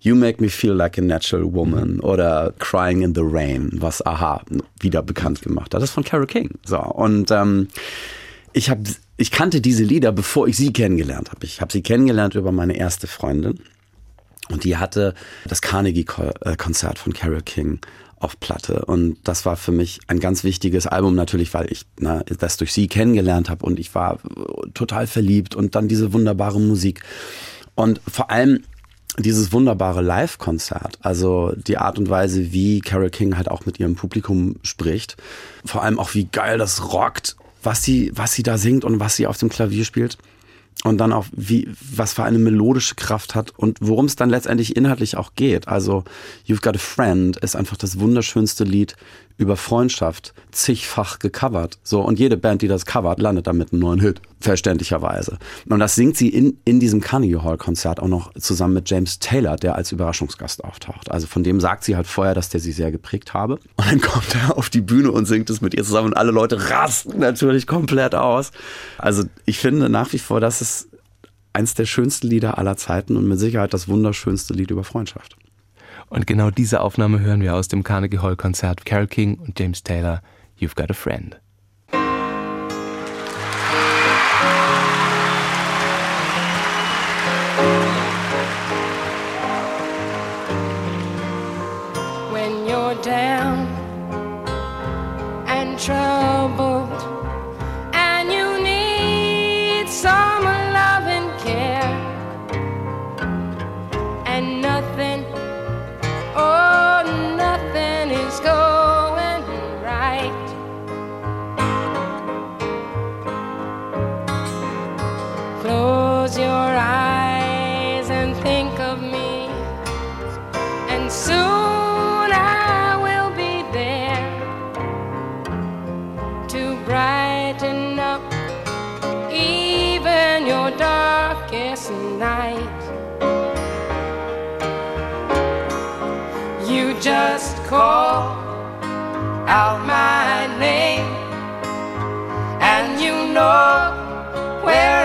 You Make Me Feel Like a Natural Woman oder Crying in the Rain, was Aha wieder bekannt gemacht hat. Das ist von Carol King. So, und ähm, ich habe ich kannte diese Lieder, bevor ich sie kennengelernt habe. Ich habe sie kennengelernt über meine erste Freundin. Und die hatte das Carnegie-Konzert von Carole King auf Platte. Und das war für mich ein ganz wichtiges Album natürlich, weil ich na, das durch sie kennengelernt habe und ich war total verliebt und dann diese wunderbare Musik. Und vor allem dieses wunderbare Live-Konzert, also die Art und Weise, wie Carole King halt auch mit ihrem Publikum spricht, vor allem auch wie geil das rockt, was sie, was sie da singt und was sie auf dem Klavier spielt und dann auch wie was für eine melodische Kraft hat und worum es dann letztendlich inhaltlich auch geht. Also You've Got a Friend ist einfach das wunderschönste Lied über Freundschaft, zigfach gecovert. So und jede Band, die das covert, landet damit einen neuen Hit, verständlicherweise. Und das singt sie in in diesem Carnegie Hall Konzert auch noch zusammen mit James Taylor, der als Überraschungsgast auftaucht. Also von dem sagt sie halt vorher, dass der sie sehr geprägt habe. Und dann kommt er auf die Bühne und singt es mit ihr zusammen und alle Leute rasten natürlich komplett aus. Also ich finde nach wie vor, dass es eins der schönsten Lieder aller Zeiten und mit Sicherheit das wunderschönste Lied über Freundschaft. Und genau diese Aufnahme hören wir aus dem Carnegie Hall Konzert Carole King und James Taylor, You've Got a Friend. Just call out my name, and you know wherever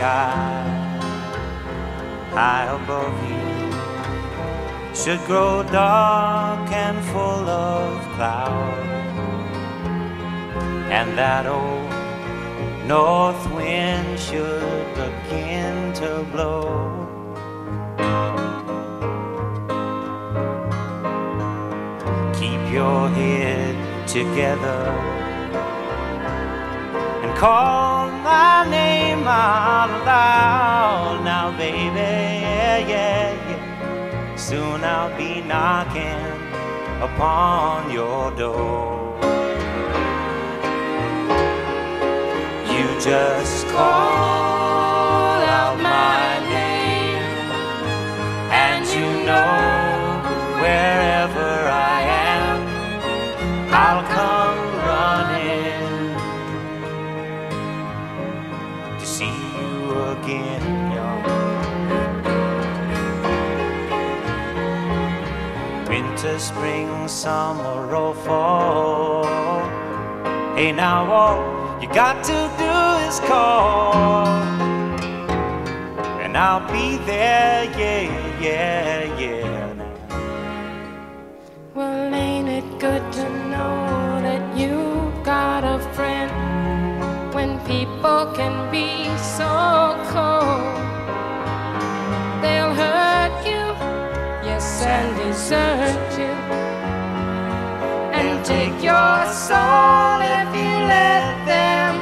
sky high above you should grow dark and full of cloud, and that old north wind should begin to blow. Keep your head together and call my name out loud now, baby. Yeah, yeah, yeah. Soon I'll be knocking upon your door. You just call out my name, and you know wherever I am, I'll come Winter, spring, summer, or fall. Hey, now all you got to do is call, and I'll be there, yeah, yeah, yeah. Well, ain't it good to know that you got a friend when people can be so cold? They'll hurt and desert you, and take your soul if you let them.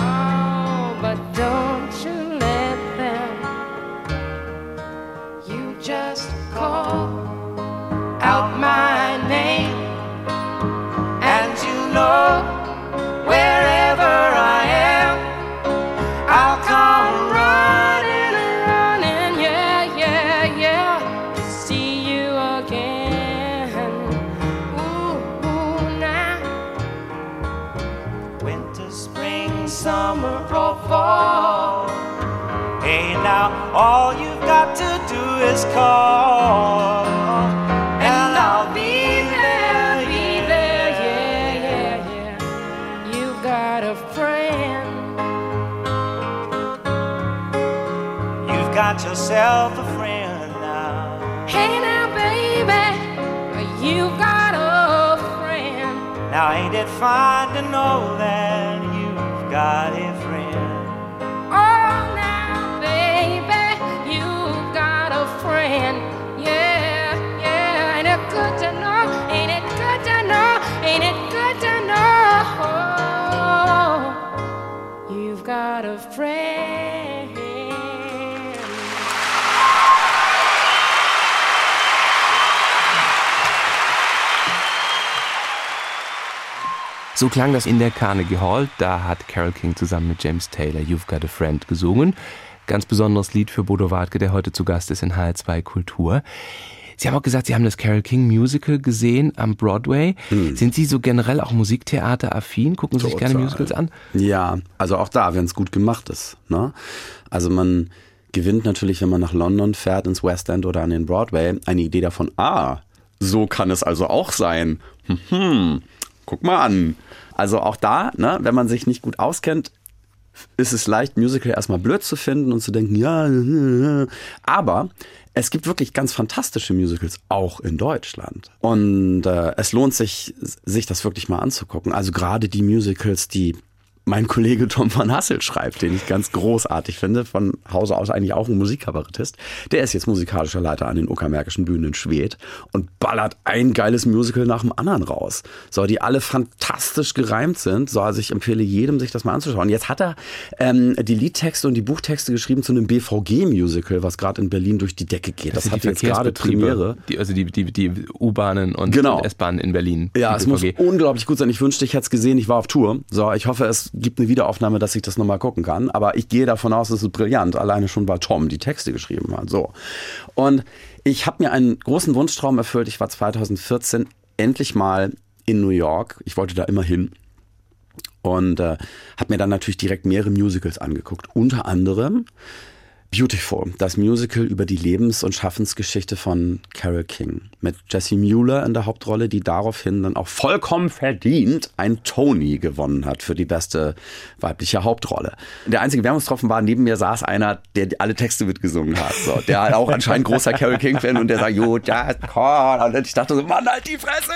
Oh, but don't you let them. You just call out my name, and you know is call. And I'll be there, be there, yeah, yeah, yeah. You've got a friend. You've got yourself a friend now. Hey now, baby, you've got a friend. Now ain't it fine to know that you've got a friend? Ain't it good to know? You've got a friend. So klang das in der Carnegie Hall. Da hat Carol King zusammen mit James Taylor You've Got a Friend gesungen. Ganz besonderes Lied für Bodo Wartke, der heute zu Gast ist in HR2 Kultur. Sie haben auch gesagt, Sie haben das Carol King Musical gesehen am Broadway. Hm. Sind Sie so generell auch Musiktheater-affin? Gucken Sie sich gerne Musicals an? Ja, also auch da, wenn es gut gemacht ist. Ne? Also man gewinnt natürlich, wenn man nach London fährt, ins West End oder an den Broadway, eine Idee davon, ah, so kann es also auch sein. Hm, guck mal an. Also auch da, ne, wenn man sich nicht gut auskennt, ist es leicht, Musical erstmal blöd zu finden und zu denken, ja, aber es gibt wirklich ganz fantastische Musicals, auch in Deutschland. Und äh, es lohnt sich, sich das wirklich mal anzugucken. Also gerade die Musicals, die mein Kollege Tom van Hassel schreibt, den ich ganz großartig finde, von Hause aus eigentlich auch ein Musikkabarettist. Der ist jetzt musikalischer Leiter an den Uckermärkischen Bühnen in Schwedt und ballert ein geiles Musical nach dem anderen raus. So, die alle fantastisch gereimt sind. So, also ich empfehle jedem, sich das mal anzuschauen. Jetzt hat er ähm, die Liedtexte und die Buchtexte geschrieben zu einem BVG-Musical, was gerade in Berlin durch die Decke geht. Das, das hat jetzt gerade Premiere. Die, also die, die, die U-Bahnen und, genau. S-Bahnen in Berlin. Ja, es muss unglaublich gut sein. Ich wünschte, ich hätte es gesehen. Ich war auf Tour. So, ich hoffe, es gibt eine Wiederaufnahme, dass ich das nochmal gucken kann. Aber ich gehe davon aus, es ist brillant. Alleine schon, weil Tom die Texte geschrieben hat. So. Und ich habe mir einen großen Wunschtraum erfüllt. Ich war 2014 endlich mal in New York. Ich wollte da immer hin. Und äh, habe mir dann natürlich direkt mehrere Musicals angeguckt. Unter anderem Beautiful, das Musical über die Lebens- und Schaffensgeschichte von Carol King. Mit Jessie Mueller in der Hauptrolle, die daraufhin dann auch vollkommen verdient ein Tony gewonnen hat für die beste weibliche Hauptrolle. Der einzige Werbungstropfen war, neben mir saß einer, der alle Texte mitgesungen hat. So, der halt auch anscheinend großer Carol King-Fan und der sagt, you just call. Und ich dachte so, Mann, halt die Fresse!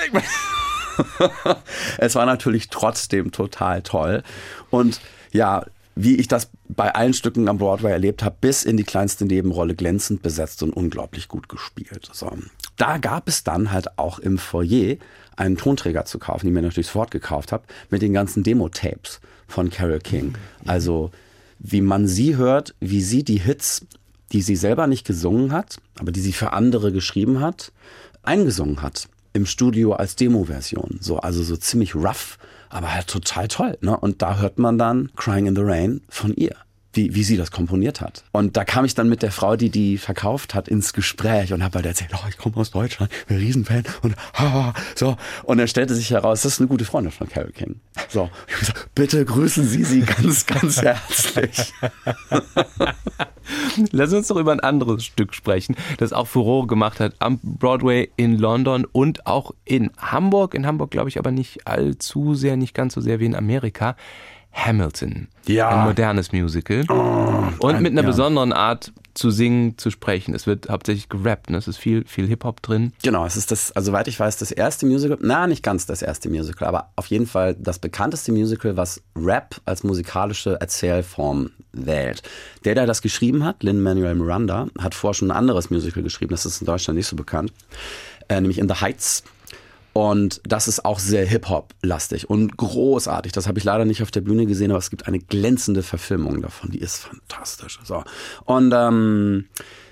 es war natürlich trotzdem total toll. Und ja, wie ich das bei allen Stücken am Broadway erlebt habe, bis in die kleinste Nebenrolle glänzend besetzt und unglaublich gut gespielt. So. Da gab es dann halt auch im Foyer einen Tonträger zu kaufen, den ich mir natürlich sofort gekauft habe, mit den ganzen Demo-Tapes von Carol King. Also wie man sie hört, wie sie die Hits, die sie selber nicht gesungen hat, aber die sie für andere geschrieben hat, eingesungen hat im Studio als Demo-Version. So, also so ziemlich rough aber halt total toll. Ne? Und da hört man dann Crying in the Rain von ihr. Wie, wie sie das komponiert hat. Und da kam ich dann mit der Frau, die die verkauft hat, ins Gespräch und habe halt erzählt, oh, ich komme aus Deutschland, bin ein Riesenfan und ha, so. Und dann stellte sich heraus, das ist eine gute Freundin von Carol King. So, ich habe gesagt, bitte grüßen Sie sie ganz, ganz herzlich. Lass uns doch über ein anderes Stück sprechen, das auch Furore gemacht hat am Broadway in London und auch in Hamburg. In Hamburg glaube ich aber nicht allzu sehr, nicht ganz so sehr wie in Amerika. Hamilton. Ja. Ein modernes Musical. Oh, und mit einer ja. besonderen Art zu singen, zu sprechen. Es wird hauptsächlich gerappt, ne? es ist viel, viel Hip-Hop drin. Genau, es ist das, also soweit ich weiß, das erste Musical, na, nicht ganz das erste Musical, aber auf jeden Fall das bekannteste Musical, was Rap als musikalische Erzählform wählt. Der, der das geschrieben hat, Lin-Manuel Miranda, hat vorher schon ein anderes Musical geschrieben, das ist in Deutschland nicht so bekannt, äh, nämlich In the Heights. Und das ist auch sehr Hip-Hop-lastig und großartig. Das habe ich leider nicht auf der Bühne gesehen, aber es gibt eine glänzende Verfilmung davon. Die ist fantastisch. So. Und ähm,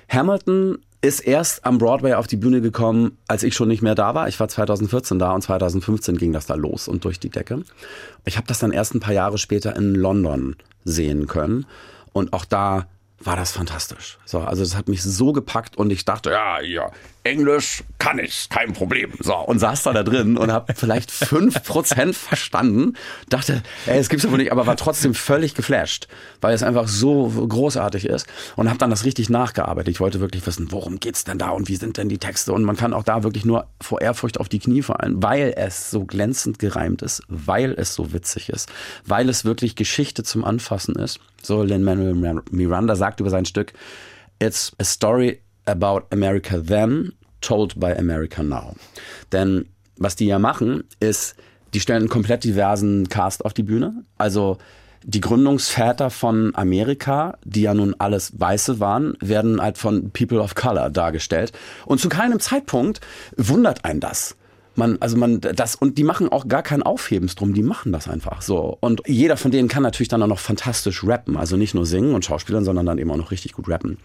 Hamilton ist erst am Broadway auf die Bühne gekommen, als ich schon nicht mehr da war. Ich war 2014 da und 2015 ging das da los und durch die Decke. Ich habe das dann erst ein paar Jahre später in London sehen können. Und auch da war das fantastisch. So, also das hat mich so gepackt und ich dachte, ja, ja, Englisch kann ich, kein Problem. So, und saß da da drin und habe vielleicht fünf Prozent verstanden. Dachte, ey, es gibt's ja wohl nicht, aber war trotzdem völlig geflasht, weil es einfach so großartig ist und habe dann das richtig nachgearbeitet. Ich wollte wirklich wissen, worum geht's denn da und wie sind denn die Texte und man kann auch da wirklich nur vor Ehrfurcht auf die Knie fallen, weil es so glänzend gereimt ist, weil es so witzig ist, weil es wirklich Geschichte zum Anfassen ist. So Lin-Manuel Miranda sagt über sein Stück, It's a story about America then, told by America now. Denn was die ja machen, ist, die stellen einen komplett diversen Cast auf die Bühne. Also die Gründungsväter von Amerika, die ja nun alles Weiße waren, werden halt von People of Color dargestellt. Und zu keinem Zeitpunkt wundert einen das man, also man, das, und die machen auch gar kein Aufhebens drum, die machen das einfach so. Und jeder von denen kann natürlich dann auch noch fantastisch rappen, also nicht nur singen und Schauspielern, sondern dann eben auch noch richtig gut rappen.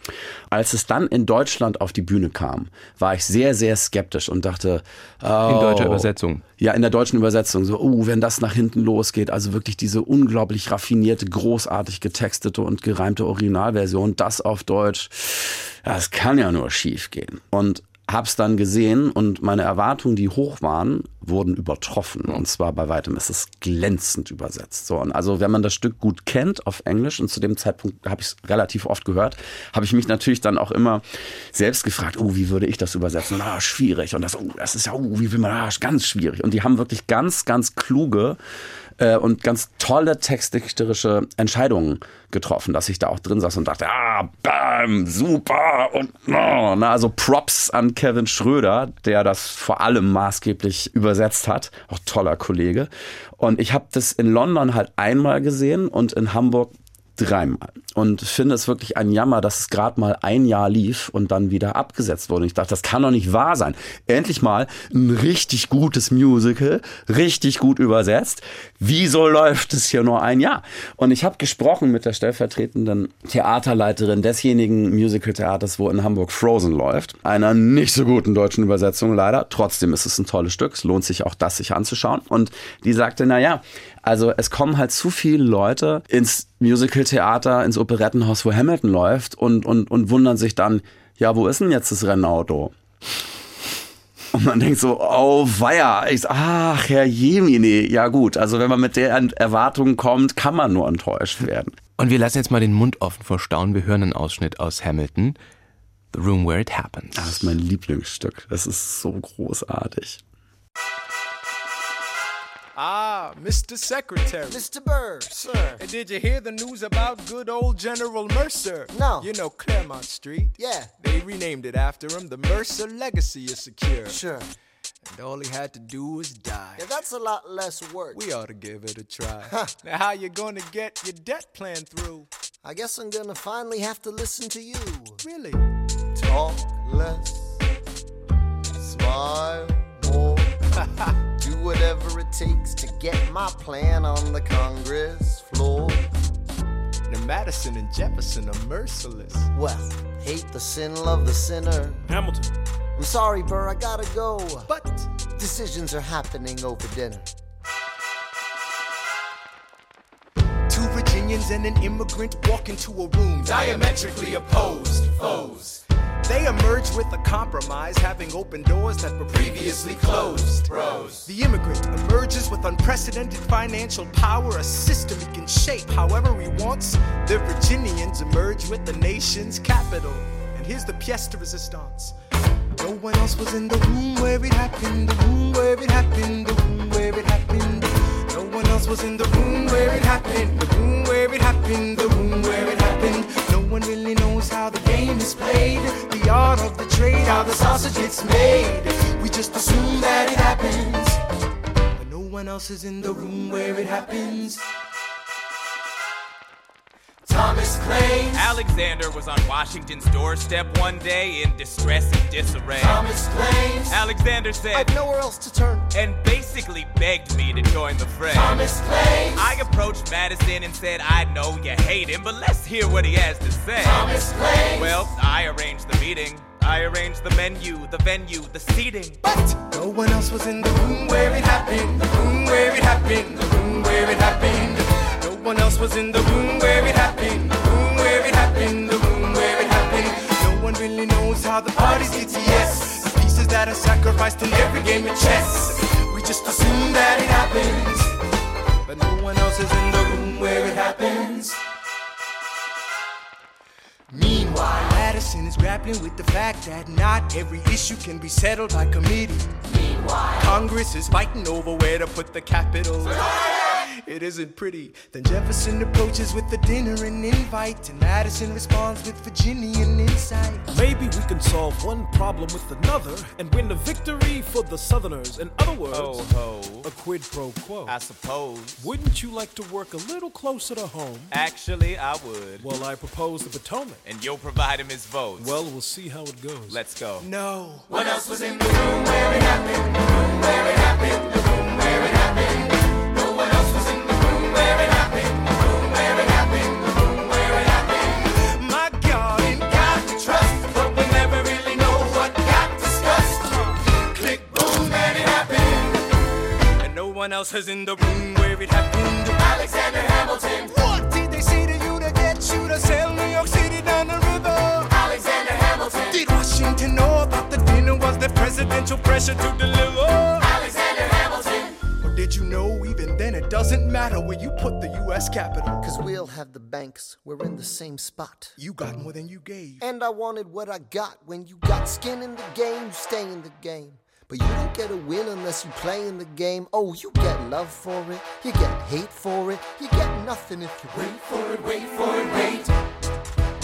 Als es dann in Deutschland auf die Bühne kam, war ich sehr, sehr skeptisch und dachte, oh, In deutscher Übersetzung. ja, in der deutschen Übersetzung so, oh, wenn das nach hinten losgeht, also wirklich diese unglaublich raffinierte, großartig getextete und gereimte Originalversion, das auf Deutsch, das kann ja nur schief gehen. Und hab's dann gesehen und meine Erwartungen, die hoch waren, wurden übertroffen. Und zwar bei weitem ist es glänzend übersetzt. So, und also wenn man das Stück gut kennt auf Englisch und zu dem Zeitpunkt habe ich es relativ oft gehört, habe ich mich natürlich dann auch immer selbst gefragt, oh, wie würde ich das übersetzen? Ah, schwierig. Und das, oh, das ist ja, oh, wie will man, ah, ganz schwierig. Und die haben wirklich ganz, ganz kluge äh, und ganz tolle textdichterische Entscheidungen getroffen, dass ich da auch drin saß und dachte, ah, bam, super und no. Na, also Props an Kevin Schröder, der das vor allem maßgeblich übersetzt hat. Auch toller Kollege. Und ich habe das in London halt einmal gesehen und in Hamburg dreimal. Und finde es wirklich ein Jammer, dass es gerade mal ein Jahr lief und dann wieder abgesetzt wurde. Und ich dachte, das kann doch nicht wahr sein. Endlich mal ein richtig gutes Musical, richtig gut übersetzt. Wieso läuft es hier nur ein Jahr? Und ich habe gesprochen mit der stellvertretenden Theaterleiterin desjenigen Musical-Theaters, wo in Hamburg Frozen läuft. Einer nicht so guten deutschen Übersetzung leider. Trotzdem ist es ein tolles Stück. Es lohnt sich auch, das sich anzuschauen. Und die sagte, na ja, also es kommen halt zu viele Leute ins Musical-Theater, ins Operettenhaus, wo Hamilton läuft und, und, und wundern sich dann, ja, wo ist denn jetzt das Rennauto? Und man denkt so, oh weia, ich, ach Herr Jemine, ja gut, also wenn man mit der Erwartung kommt, kann man nur enttäuscht werden. Und wir lassen jetzt mal den Mund offen vor Staunen. Wir hören einen Ausschnitt aus Hamilton. The Room Where It Happens. Das ist mein Lieblingsstück, das ist so großartig. Ah, Mr. Secretary. Mr. Burr, sir. And did you hear the news about good old General Mercer? No. You know Claremont Street? Yeah. They renamed it after him. The Mercer legacy is secure. Sure. And all he had to do was die. Yeah, that's a lot less work. We ought to give it a try. now, how you gonna get your debt plan through? I guess I'm gonna finally have to listen to you. Really? Talk less, smile more, whatever it takes to get my plan on the Congress floor. Now, Madison and Jefferson are merciless. Well, hate the sin, love the sinner. Hamilton. I'm sorry, Burr, I gotta go. But Decisions are happening over dinner. Two Virginians and an immigrant walk into a room diametrically opposed foes. They emerge with a compromise, having opened doors that were previously closed. Bros. The immigrant emerges with unprecedented financial power, a system he can shape however he wants. The Virginians emerge with the nation's capital. And here's the pièce de resistance. No one else was in the room where it happened, the room where it happened, the room where it happened. No one else was in the room where it happened, the room where it happened, the room where it happened. No one really knows how the game is played, art of the trade, how the sausage gets made. We just assume that it happens, but no one else is in the room where it happens. Thomas claims Alexander was on Washington's doorstep one day in distress and disarray. Thomas claims Alexander said, I've nowhere else to turn. and basically begged me to join the fray. Thomas claims I approached Madison and said, I know you hate him, but let's hear what he has to say. Thomas claims Well, I arranged the meeting. I arranged the menu, the venue, the seating. But no one else was in the room where it happened, the room where it happened, the room where it happened one else was in the room where it happened, the room where it happened, the room where it happened. No one really knows how the party's ETS. The pieces that are sacrificed in every game of chess. We just assume that it happens, but no one else is in the room where it happens. Meanwhile, Madison is grappling with the fact that not every issue can be settled by committee. Meanwhile, Congress is fighting over where to put the capital. It isn't pretty. Then Jefferson approaches with a dinner and invite, and Madison responds with Virginian insight. Maybe we can solve one problem with another and win a victory for the Southerners. In other words, Ho, ho. a quid pro quo. I suppose. Wouldn't you like to work a little closer to home? Actually, I would. Well, I propose the Potomac. And you'll provide him his votes. Well, we'll see how it goes. Let's go. No. What else was in the room where it happened? The room where it happened. One else is in the room where it happened. Alexander Hamilton. What did they say to you to get you to sail New York City down the river? Alexander Hamilton. Did Washington know about the dinner? Was there presidential pressure to deliver? Alexander Hamilton. Or did you know even then it doesn't matter where you put the U.S. Capitol? Cause we'll have the banks, we're in the same spot. You got more than you gave. And I wanted what I got. When you got skin in the game, you stay in the game. But you don't get a win unless you play in the game. Oh, you get love for it, you get hate for it, you get nothing if you wait for it, wait for it, wait.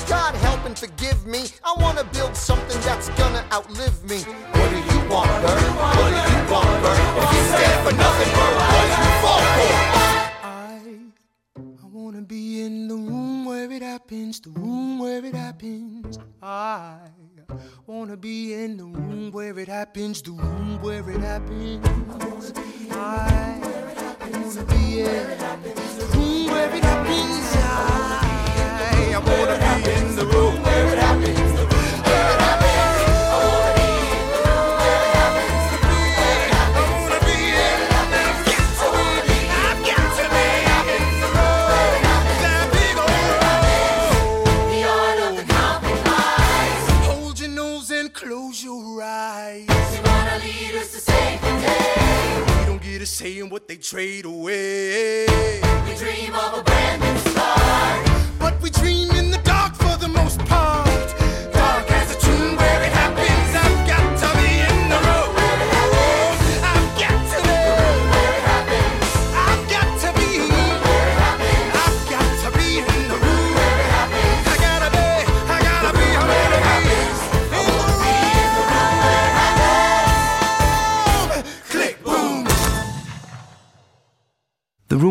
God help and forgive me. I wanna build something that's gonna outlive me. What do you want, Bert? What do you want, Bert? If you stand for nothing, Bert, what do you fall for? I, I wanna be in the room where it happens, the room where it happens. I wanna be in the room where it happens, the room where it happens. I wanna be in the room where it happens. I, wanna be in the room where it happens. We don't get a say in what they trade away. We dream of a brand new start. But we dream in the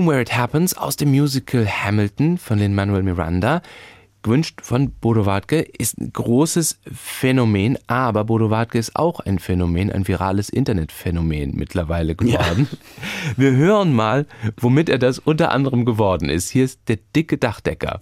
Where It Happens aus dem Musical Hamilton von Lin-Manuel Miranda, gewünscht von Bodo Wartke, ist ein großes Phänomen, aber Bodo Wartke ist auch ein Phänomen, ein virales Internetphänomen mittlerweile geworden. Wir hören mal, womit er das unter anderem geworden ist. Hier ist der dicke Dachdecker.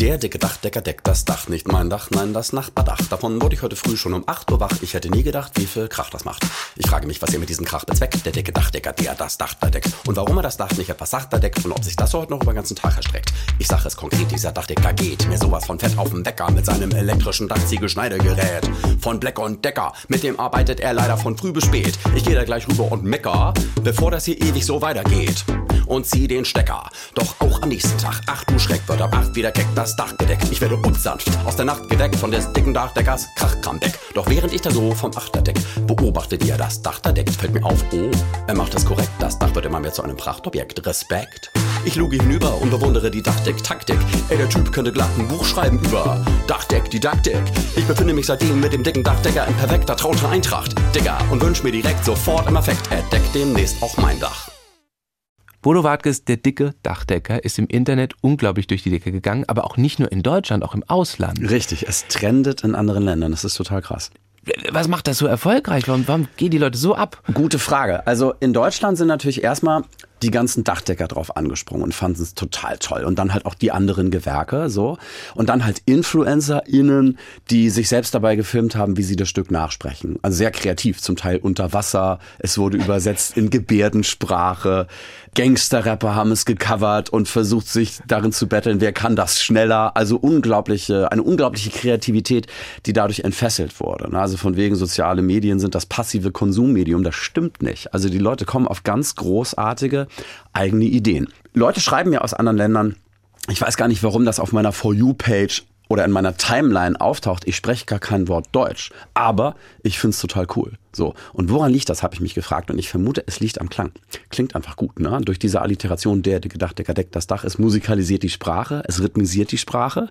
Der dicke Dachdecker deckt das Dach, nicht mein Dach, nein, das Nachbardach. Davon wurde ich heute früh schon um 8 Uhr wach. Ich hätte nie gedacht, wie viel Krach das macht. Ich frage mich, was ihr mit diesem Krach bezweckt. Der dicke Dachdecker, der das Dach da deckt. Und warum er das Dach nicht etwas sachter deckt und ob sich das heute noch über den ganzen Tag erstreckt. Ich sage es konkret, dieser Dachdecker geht mir sowas von fett auf den Wecker mit seinem elektrischen Dachziegelschneidegerät. Von Bleck und Decker, mit dem arbeitet er leider von früh bis spät. Ich gehe da gleich rüber und mecker, bevor das hier ewig so weitergeht. Und zieh den Stecker. Doch auch am nächsten Tag, ach du Schreck, wird ab 8 wieder keck das Dach gedeckt. Ich werde unsanft aus der Nacht geweckt von des dicken Dachdeckers Krachkramdeck. Doch während ich da so vom Achterdeck beobachte, wie er das Dach da deckt, fällt mir auf, oh, er macht es korrekt. Das Dach wird immer mehr zu einem Prachtobjekt. Respekt. Ich luge hinüber und bewundere die Dachdeck-Taktik. Ey, der Typ könnte glatt ein Buch schreiben über Dachdeck, Didaktik. Ich befinde mich seitdem mit dem dicken Dachdecker in perfekter trauter Eintracht. Digga, und wünsch mir direkt sofort im Effekt, er deckt demnächst auch mein Dach. Bodo Wartkes, der dicke Dachdecker, ist im Internet unglaublich durch die Decke gegangen, aber auch nicht nur in Deutschland, auch im Ausland. Richtig, es trendet in anderen Ländern. Das ist total krass. Was macht das so erfolgreich? Warum, warum gehen die Leute so ab? Gute Frage. Also in Deutschland sind natürlich erstmal die ganzen Dachdecker drauf angesprungen und fanden es total toll. Und dann halt auch die anderen Gewerke, so. Und dann halt InfluencerInnen, die sich selbst dabei gefilmt haben, wie sie das Stück nachsprechen. Also sehr kreativ, zum Teil unter Wasser. Es wurde übersetzt in Gebärdensprache. Gangster-Rapper haben es gecovert und versucht sich darin zu betteln, wer kann das schneller. Also unglaubliche, eine unglaubliche Kreativität, die dadurch entfesselt wurde. Ne? Also von wegen soziale Medien sind das passive Konsummedium. Das stimmt nicht. Also die Leute kommen auf ganz großartige eigene Ideen. Leute schreiben mir aus anderen Ländern, ich weiß gar nicht, warum das auf meiner For You-Page oder in meiner Timeline auftaucht, ich spreche gar kein Wort Deutsch, aber ich finde es total cool. So. Und woran liegt das, habe ich mich gefragt. Und ich vermute, es liegt am Klang. Klingt einfach gut, ne? Durch diese Alliteration, der, der gedacht, der deckt das Dach, es musikalisiert die Sprache, es rhythmisiert die Sprache.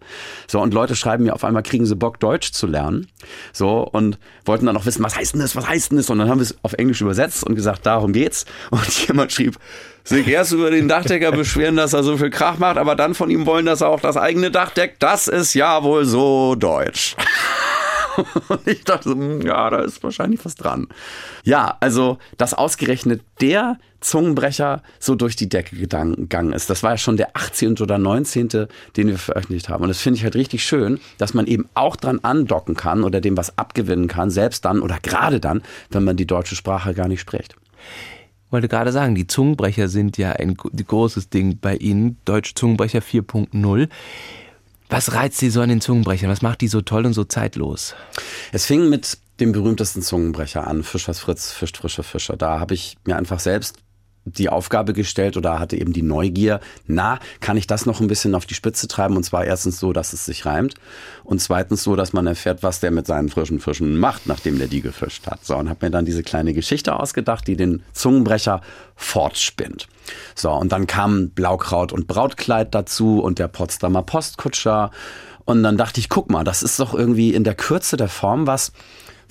So, und Leute schreiben mir auf einmal, kriegen sie Bock, Deutsch zu lernen. So, und wollten dann auch wissen, was heißt denn das, was heißt denn das? Und dann haben wir es auf Englisch übersetzt und gesagt, darum geht's. Und jemand schrieb, sich erst über den Dachdecker beschweren, dass er so viel Krach macht, aber dann von ihm wollen, dass er auch das eigene Dach deckt. Das ist ja wohl so deutsch. Und ich dachte, hm, ja, da ist wahrscheinlich was dran. Ja, also, dass ausgerechnet der Zungenbrecher so durch die Decke gegangen ist. Das war ja schon der 18. oder 19., den wir veröffentlicht haben. Und das finde ich halt richtig schön, dass man eben auch dran andocken kann oder dem was abgewinnen kann, selbst dann oder gerade dann, wenn man die deutsche Sprache gar nicht spricht wollte gerade sagen, die Zungenbrecher sind ja ein großes Ding bei Ihnen. Deutsch Zungenbrecher 4.0. Was reizt Sie so an den Zungenbrechern? Was macht die so toll und so zeitlos? Es fing mit dem berühmtesten Zungenbrecher an, Fischers Fritz, fischt frische Fische. Da habe ich mir einfach selbst die Aufgabe gestellt oder hatte eben die Neugier, na, kann ich das noch ein bisschen auf die Spitze treiben? Und zwar erstens so, dass es sich reimt und zweitens so, dass man erfährt, was der mit seinen frischen Fischen macht, nachdem der die gefischt hat. So, und habe mir dann diese kleine Geschichte ausgedacht, die den Zungenbrecher fortspinnt. So, und dann kamen Blaukraut und Brautkleid dazu und der Potsdamer Postkutscher. Und dann dachte ich, guck mal, das ist doch irgendwie in der Kürze der Form was,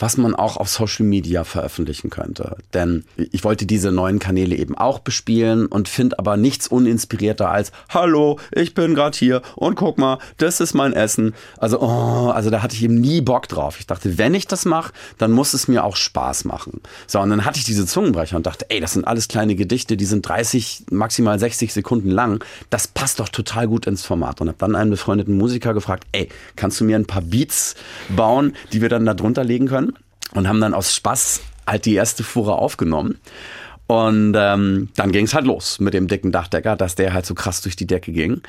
was man auch auf Social Media veröffentlichen könnte. Denn ich wollte diese neuen Kanäle eben auch bespielen und finde aber nichts uninspirierter als Hallo, ich bin gerade hier und guck mal, das ist mein Essen. Also, oh, also da hatte ich eben nie Bock drauf. Ich dachte, wenn ich das mache, dann muss es mir auch Spaß machen. So, und dann hatte ich diese Zungenbrecher und dachte, ey, das sind alles kleine Gedichte, die sind 30, maximal 60 Sekunden lang. Das passt doch total gut ins Format. Und habe dann einen befreundeten Musiker gefragt, ey, kannst du mir ein paar Beats bauen, die wir dann da drunter legen können? Und haben dann aus Spaß halt die erste Fuhre aufgenommen. Und ähm, dann ging es halt los mit dem dicken Dachdecker, dass der halt so krass durch die Decke ging.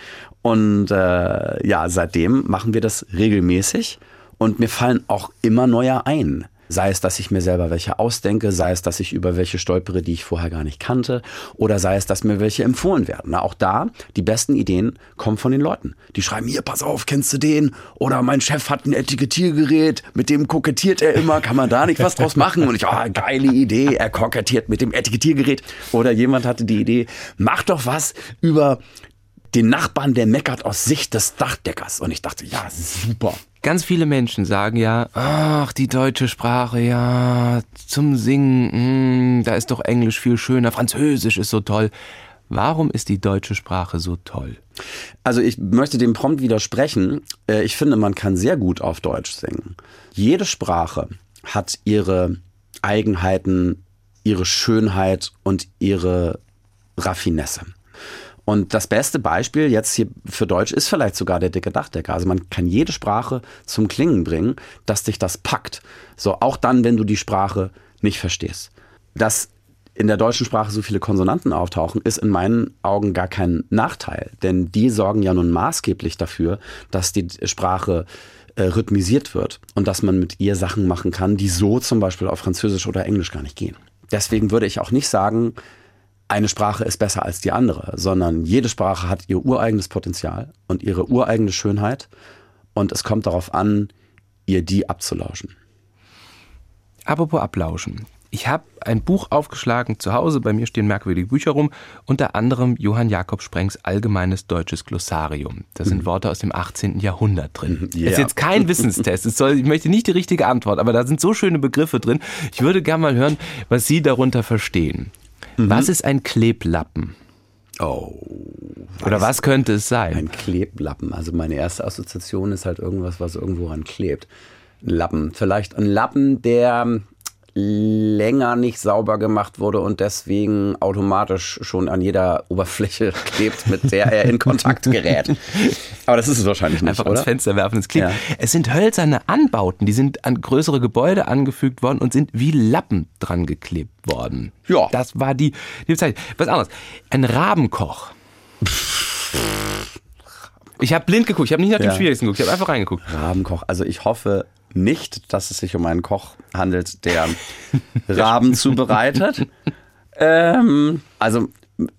Und äh, ja, seitdem machen wir das regelmäßig und mir fallen auch immer neue ein. Sei es, dass ich mir selber welche ausdenke, sei es, dass ich über welche stolpere, die ich vorher gar nicht kannte, oder sei es, dass mir welche empfohlen werden. Na, auch da, die besten Ideen kommen von den Leuten. Die schreiben, hier, pass auf, kennst du den? Oder mein Chef hat ein Etikettiergerät, mit dem kokettiert er immer, kann man da nicht was draus machen? Und ich, ah, oh, geile Idee, er kokettiert mit dem Etikettiergerät. Oder jemand hatte die Idee, mach doch was über den Nachbarn, der meckert aus Sicht des Dachdeckers. Und ich dachte, ja, super. Ganz viele Menschen sagen ja, ach, die deutsche Sprache, ja, zum Singen, mh, hm, da ist doch Englisch viel schöner, Französisch ist so toll. Warum ist die deutsche Sprache so toll? Also ich möchte dem prompt widersprechen. Äh, ich finde, man kann sehr gut auf Deutsch singen. Jede Sprache hat ihre Eigenheiten, ihre Schönheit und ihre Raffinesse. Und das beste Beispiel jetzt hier für Deutsch ist vielleicht sogar der dicke Dachdecker. Also man kann jede Sprache zum Klingen bringen, dass dich das packt. So auch dann, wenn du die Sprache nicht verstehst. Dass in der deutschen Sprache so viele Konsonanten auftauchen, ist in meinen Augen gar kein Nachteil. Denn die sorgen ja nun maßgeblich dafür, dass die Sprache äh, rhythmisiert wird und dass man mit ihr Sachen machen kann, die so zum Beispiel auf Französisch oder Englisch gar nicht gehen. Deswegen würde ich auch nicht sagen, eine Sprache ist besser als die andere, sondern jede Sprache hat ihr ureigenes Potenzial und ihre ureigene Schönheit und es kommt darauf an, ihr die abzulauschen. Apropos ablauschen. Ich habe ein Buch aufgeschlagen zu Hause, bei mir stehen merkwürdige Bücher rum, unter anderem Johann Jakob Sprengs Allgemeines Deutsches Glossarium. Da sind mhm. Worte aus dem 18. Jahrhundert drin. Yeah. Mhm, ist jetzt kein Wissenstest, es soll, ich möchte nicht die richtige Antwort, aber da sind so schöne Begriffe drin. Ich würde gerne mal hören, was Sie darunter verstehen. Mhm. Was ist ein Kleblappen? Oh. Oder was könnte es sein? Ein Kleblappen. Also meine erste Assoziation ist halt irgendwas, was irgendwo ran klebt. Ein Lappen. Vielleicht ein Lappen, der länger nicht sauber gemacht wurde und deswegen automatisch schon an jeder Oberfläche klebt, mit der er in Kontakt gerät. Aber das ist es wahrscheinlich nicht, Einfach oder? ans Fenster werfen, es klebt. Ja. Es sind hölzerne Anbauten, die sind an größere Gebäude angefügt worden und sind wie Lappen dran geklebt worden. Ja. Das war die, die Bezeichnung. Was anderes. Ein Rabenkoch. Ich habe blind geguckt, ich habe nicht nach dem Ja. Schwierigsten geguckt, ich habe einfach reingeguckt. Rabenkoch. Also ich hoffe nicht, dass es sich um einen Koch handelt, der Raben zubereitet. Ähm, also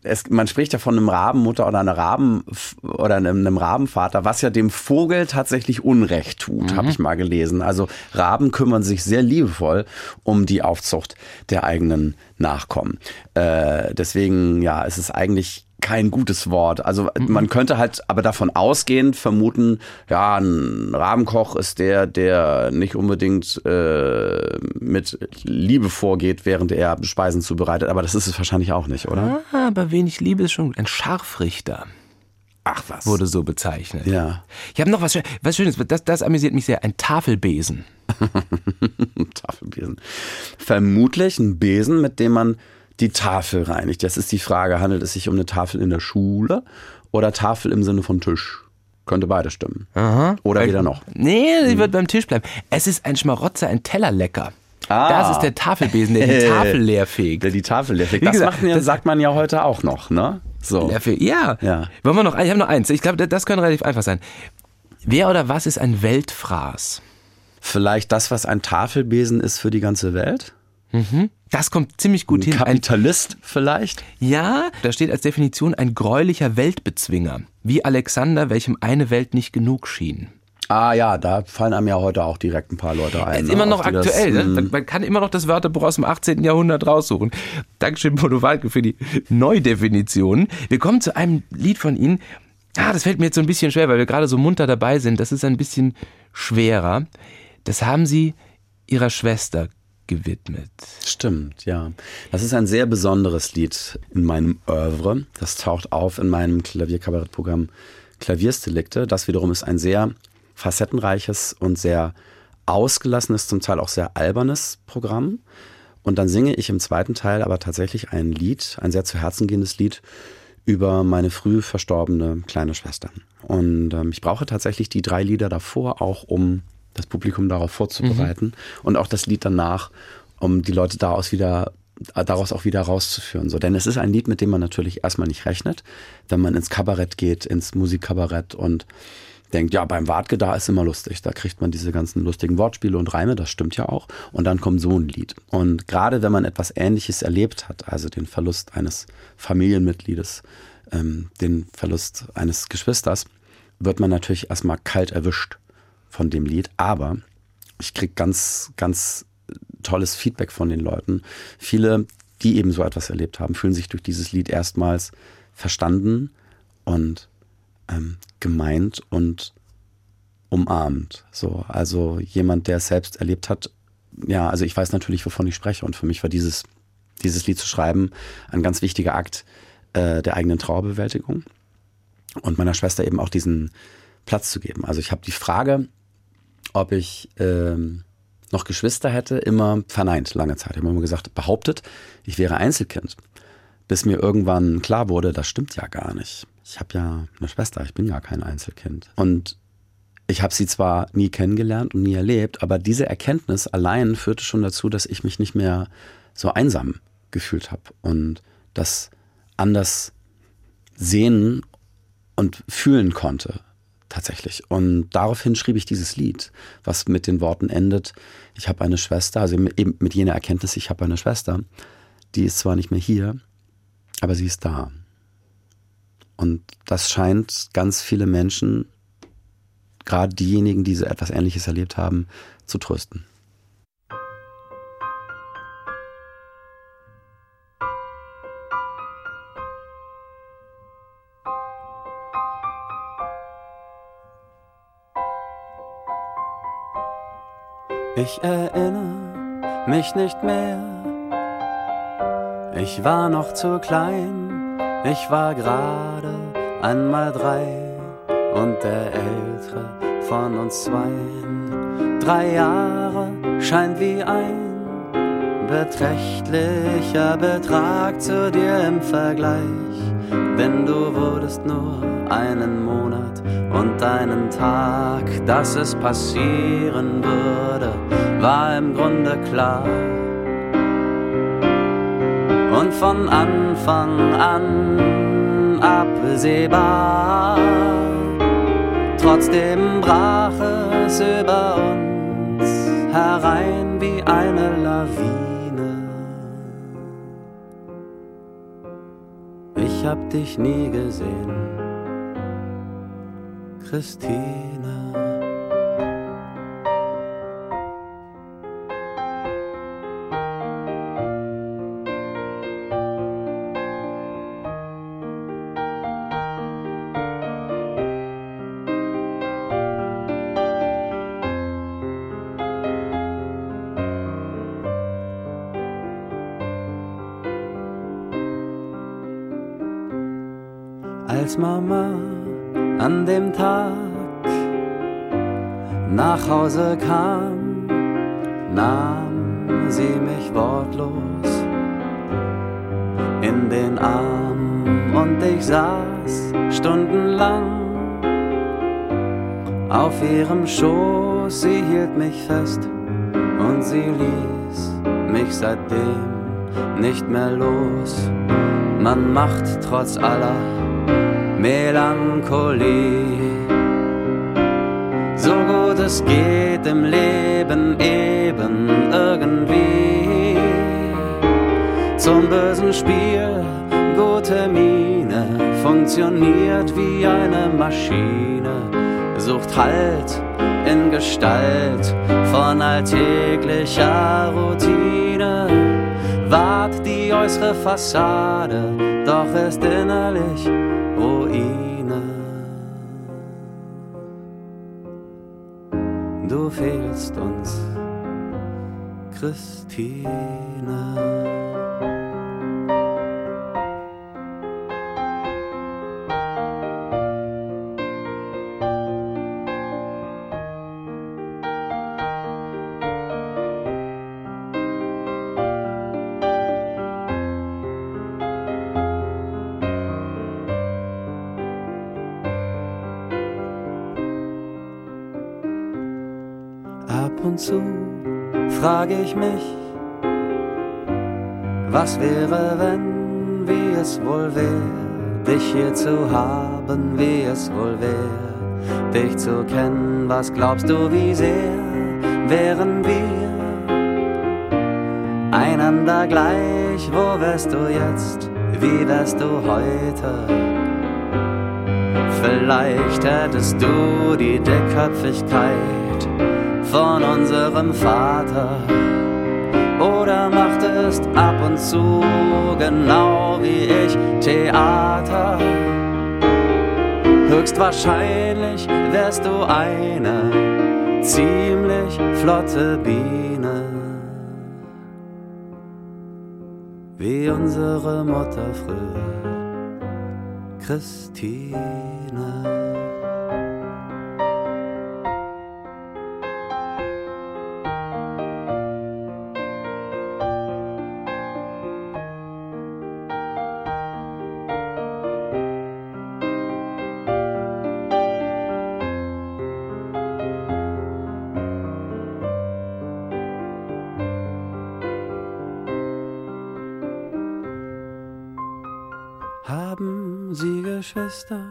es, man spricht ja von einem Rabenmutter oder einer Raben oder einem, einem Rabenvater, was ja dem Vogel tatsächlich Unrecht tut, habe ich mal gelesen. Also Raben kümmern sich sehr liebevoll um die Aufzucht der eigenen Nachkommen. Äh, deswegen ja, es ist eigentlich kein gutes Wort. Also man könnte halt aber davon ausgehend vermuten, ja, ein Rabenkoch ist der, der nicht unbedingt äh, mit Liebe vorgeht, während er Speisen zubereitet. Aber das ist es wahrscheinlich auch nicht, oder? Ah, aber wenig Liebe ist schon gut. Ein Scharfrichter. Ach was. Wurde so bezeichnet. Ja. Ich habe noch was, was Schönes, das, das amüsiert mich sehr. Ein Tafelbesen. Tafelbesen. Vermutlich ein Besen, mit dem man die Tafel reinigt. Das ist die Frage, handelt es sich um eine Tafel in der Schule oder Tafel im Sinne von Tisch? Könnte beide stimmen. Oder wieder noch. Nee, sie wird beim Tisch bleiben. Es ist ein Schmarotzer, ein Tellerlecker. Ah. Das ist der Tafelbesen, der die Tafel leer fegt. Der die Tafel leer fegt. Wie Das, gesagt, macht man ja, das- sagt man ja heute auch noch, ne? So. Ja. Ja. Wollen wir noch, ich habe noch eins. Ich glaube, das könnte relativ einfach sein. Wer oder was ist ein Weltfraß? Vielleicht das, was ein Tafelbesen ist für die ganze Welt? Das kommt ziemlich gut Ein hin. Ein, Kapitalist vielleicht? ja, da steht als Definition ein gräulicher Weltbezwinger. Wie Alexander, welchem eine Welt nicht genug schien. Ah ja, da fallen einem ja heute auch direkt ein paar Leute ein. ist ne, immer noch die das, aktuell. ne? man, man kann immer noch das Wörterbuch aus dem 18. Jahrhundert raussuchen. Dankeschön, Bodo Walke, für die Neudefinition. Wir kommen zu einem Lied von Ihnen. Ah, das fällt mir jetzt so ein bisschen schwer, weil wir gerade so munter dabei sind. Das ist ein bisschen schwerer. Das haben Sie Ihrer Schwester gewidmet. Stimmt, ja. Das ist ein sehr besonderes Lied in meinem Oeuvre. Das taucht auf in meinem Klavierkabarettprogramm Klavierstilikte. Das wiederum ist ein sehr facettenreiches und sehr ausgelassenes, zum Teil auch sehr albernes Programm. Und dann singe ich im zweiten Teil aber tatsächlich ein Lied, ein sehr zu Herzen gehendes Lied über meine früh verstorbene kleine Schwester. Und ähm, ich brauche tatsächlich die drei Lieder davor auch, um das Publikum darauf vorzubereiten und auch das Lied danach, um die Leute daraus wieder daraus auch wieder rauszuführen. So, denn es ist ein Lied, mit dem man natürlich erstmal nicht rechnet, wenn man ins Kabarett geht, ins Musikkabarett und denkt, ja, beim Wartke, da ist immer lustig. Da kriegt man diese ganzen lustigen Wortspiele und Reime, das stimmt ja auch. Und dann kommt so ein Lied. Und gerade wenn man etwas Ähnliches erlebt hat, also den Verlust eines Familienmitgliedes, ähm, den Verlust eines Geschwisters, wird man natürlich erstmal kalt erwischt von dem Lied. Aber ich krieg ganz, ganz tolles Feedback von den Leuten. Viele, die eben so etwas erlebt haben, fühlen sich durch dieses Lied erstmals verstanden und ähm, gemeint und umarmt. So, also jemand, der es selbst erlebt hat, ja, also ich weiß natürlich, wovon ich spreche. Und für mich war dieses, dieses Lied zu schreiben ein ganz wichtiger Akt äh, der eigenen Trauerbewältigung und meiner Schwester eben auch diesen Platz zu geben. Also ich habe die Frage, ob ich ähm, noch Geschwister hätte, immer verneint, lange Zeit. Ich habe immer gesagt, behauptet, ich wäre Einzelkind. Bis mir irgendwann klar wurde, das stimmt ja gar nicht. Ich habe ja eine Schwester, ich bin ja kein Einzelkind. Und ich habe sie zwar nie kennengelernt und nie erlebt, aber diese Erkenntnis allein führte schon dazu, dass ich mich nicht mehr so einsam gefühlt habe und das anders sehen und fühlen konnte tatsächlich. Und daraufhin schrieb ich dieses Lied, was mit den Worten endet, ich habe eine Schwester, also eben mit jener Erkenntnis, ich habe eine Schwester, die ist zwar nicht mehr hier, aber sie ist da. Und das scheint ganz viele Menschen, gerade diejenigen, die so etwas Ähnliches erlebt haben, zu trösten. Ich erinnere mich nicht mehr. Ich war noch zu klein, ich war gerade einmal drei und der ältere von uns zweien. Drei Jahre scheint wie ein beträchtlicher Betrag zu dir im Vergleich, denn du wurdest nur einen Monat und einen Tag, dass es passieren würde, war im Grunde klar. Und von Anfang an absehbar, trotzdem brach es über uns herein wie eine Lawine. Ich hab dich nie gesehen, Christine. Nach Hause kam, nahm sie mich wortlos in den Arm und ich saß stundenlang auf ihrem Schoß. Sie hielt mich fest und sie ließ mich seitdem nicht mehr los. Man macht trotz aller Melancholie. Es geht im Leben eben irgendwie. Zum bösen Spiel, gute Miene, funktioniert wie eine Maschine, sucht Halt in Gestalt von alltäglicher Routine. Wahrt die äußere Fassade, doch ist innerlich Ruine. Fehlst uns, Christine. Frage ich mich, was wäre, wenn, wie es wohl wäre, dich hier zu haben, wie es wohl wäre, dich zu kennen, was glaubst du, wie sehr wären wir einander gleich, wo wärst du jetzt, wie wärst du heute? Vielleicht hättest du die Dickköpfigkeit von unserem Vater. Oder machtest ab und zu genau wie ich Theater. Höchstwahrscheinlich wärst du eine ziemlich flotte Biene. Wie unsere Mutter früher, Christine. Sie Geschwister?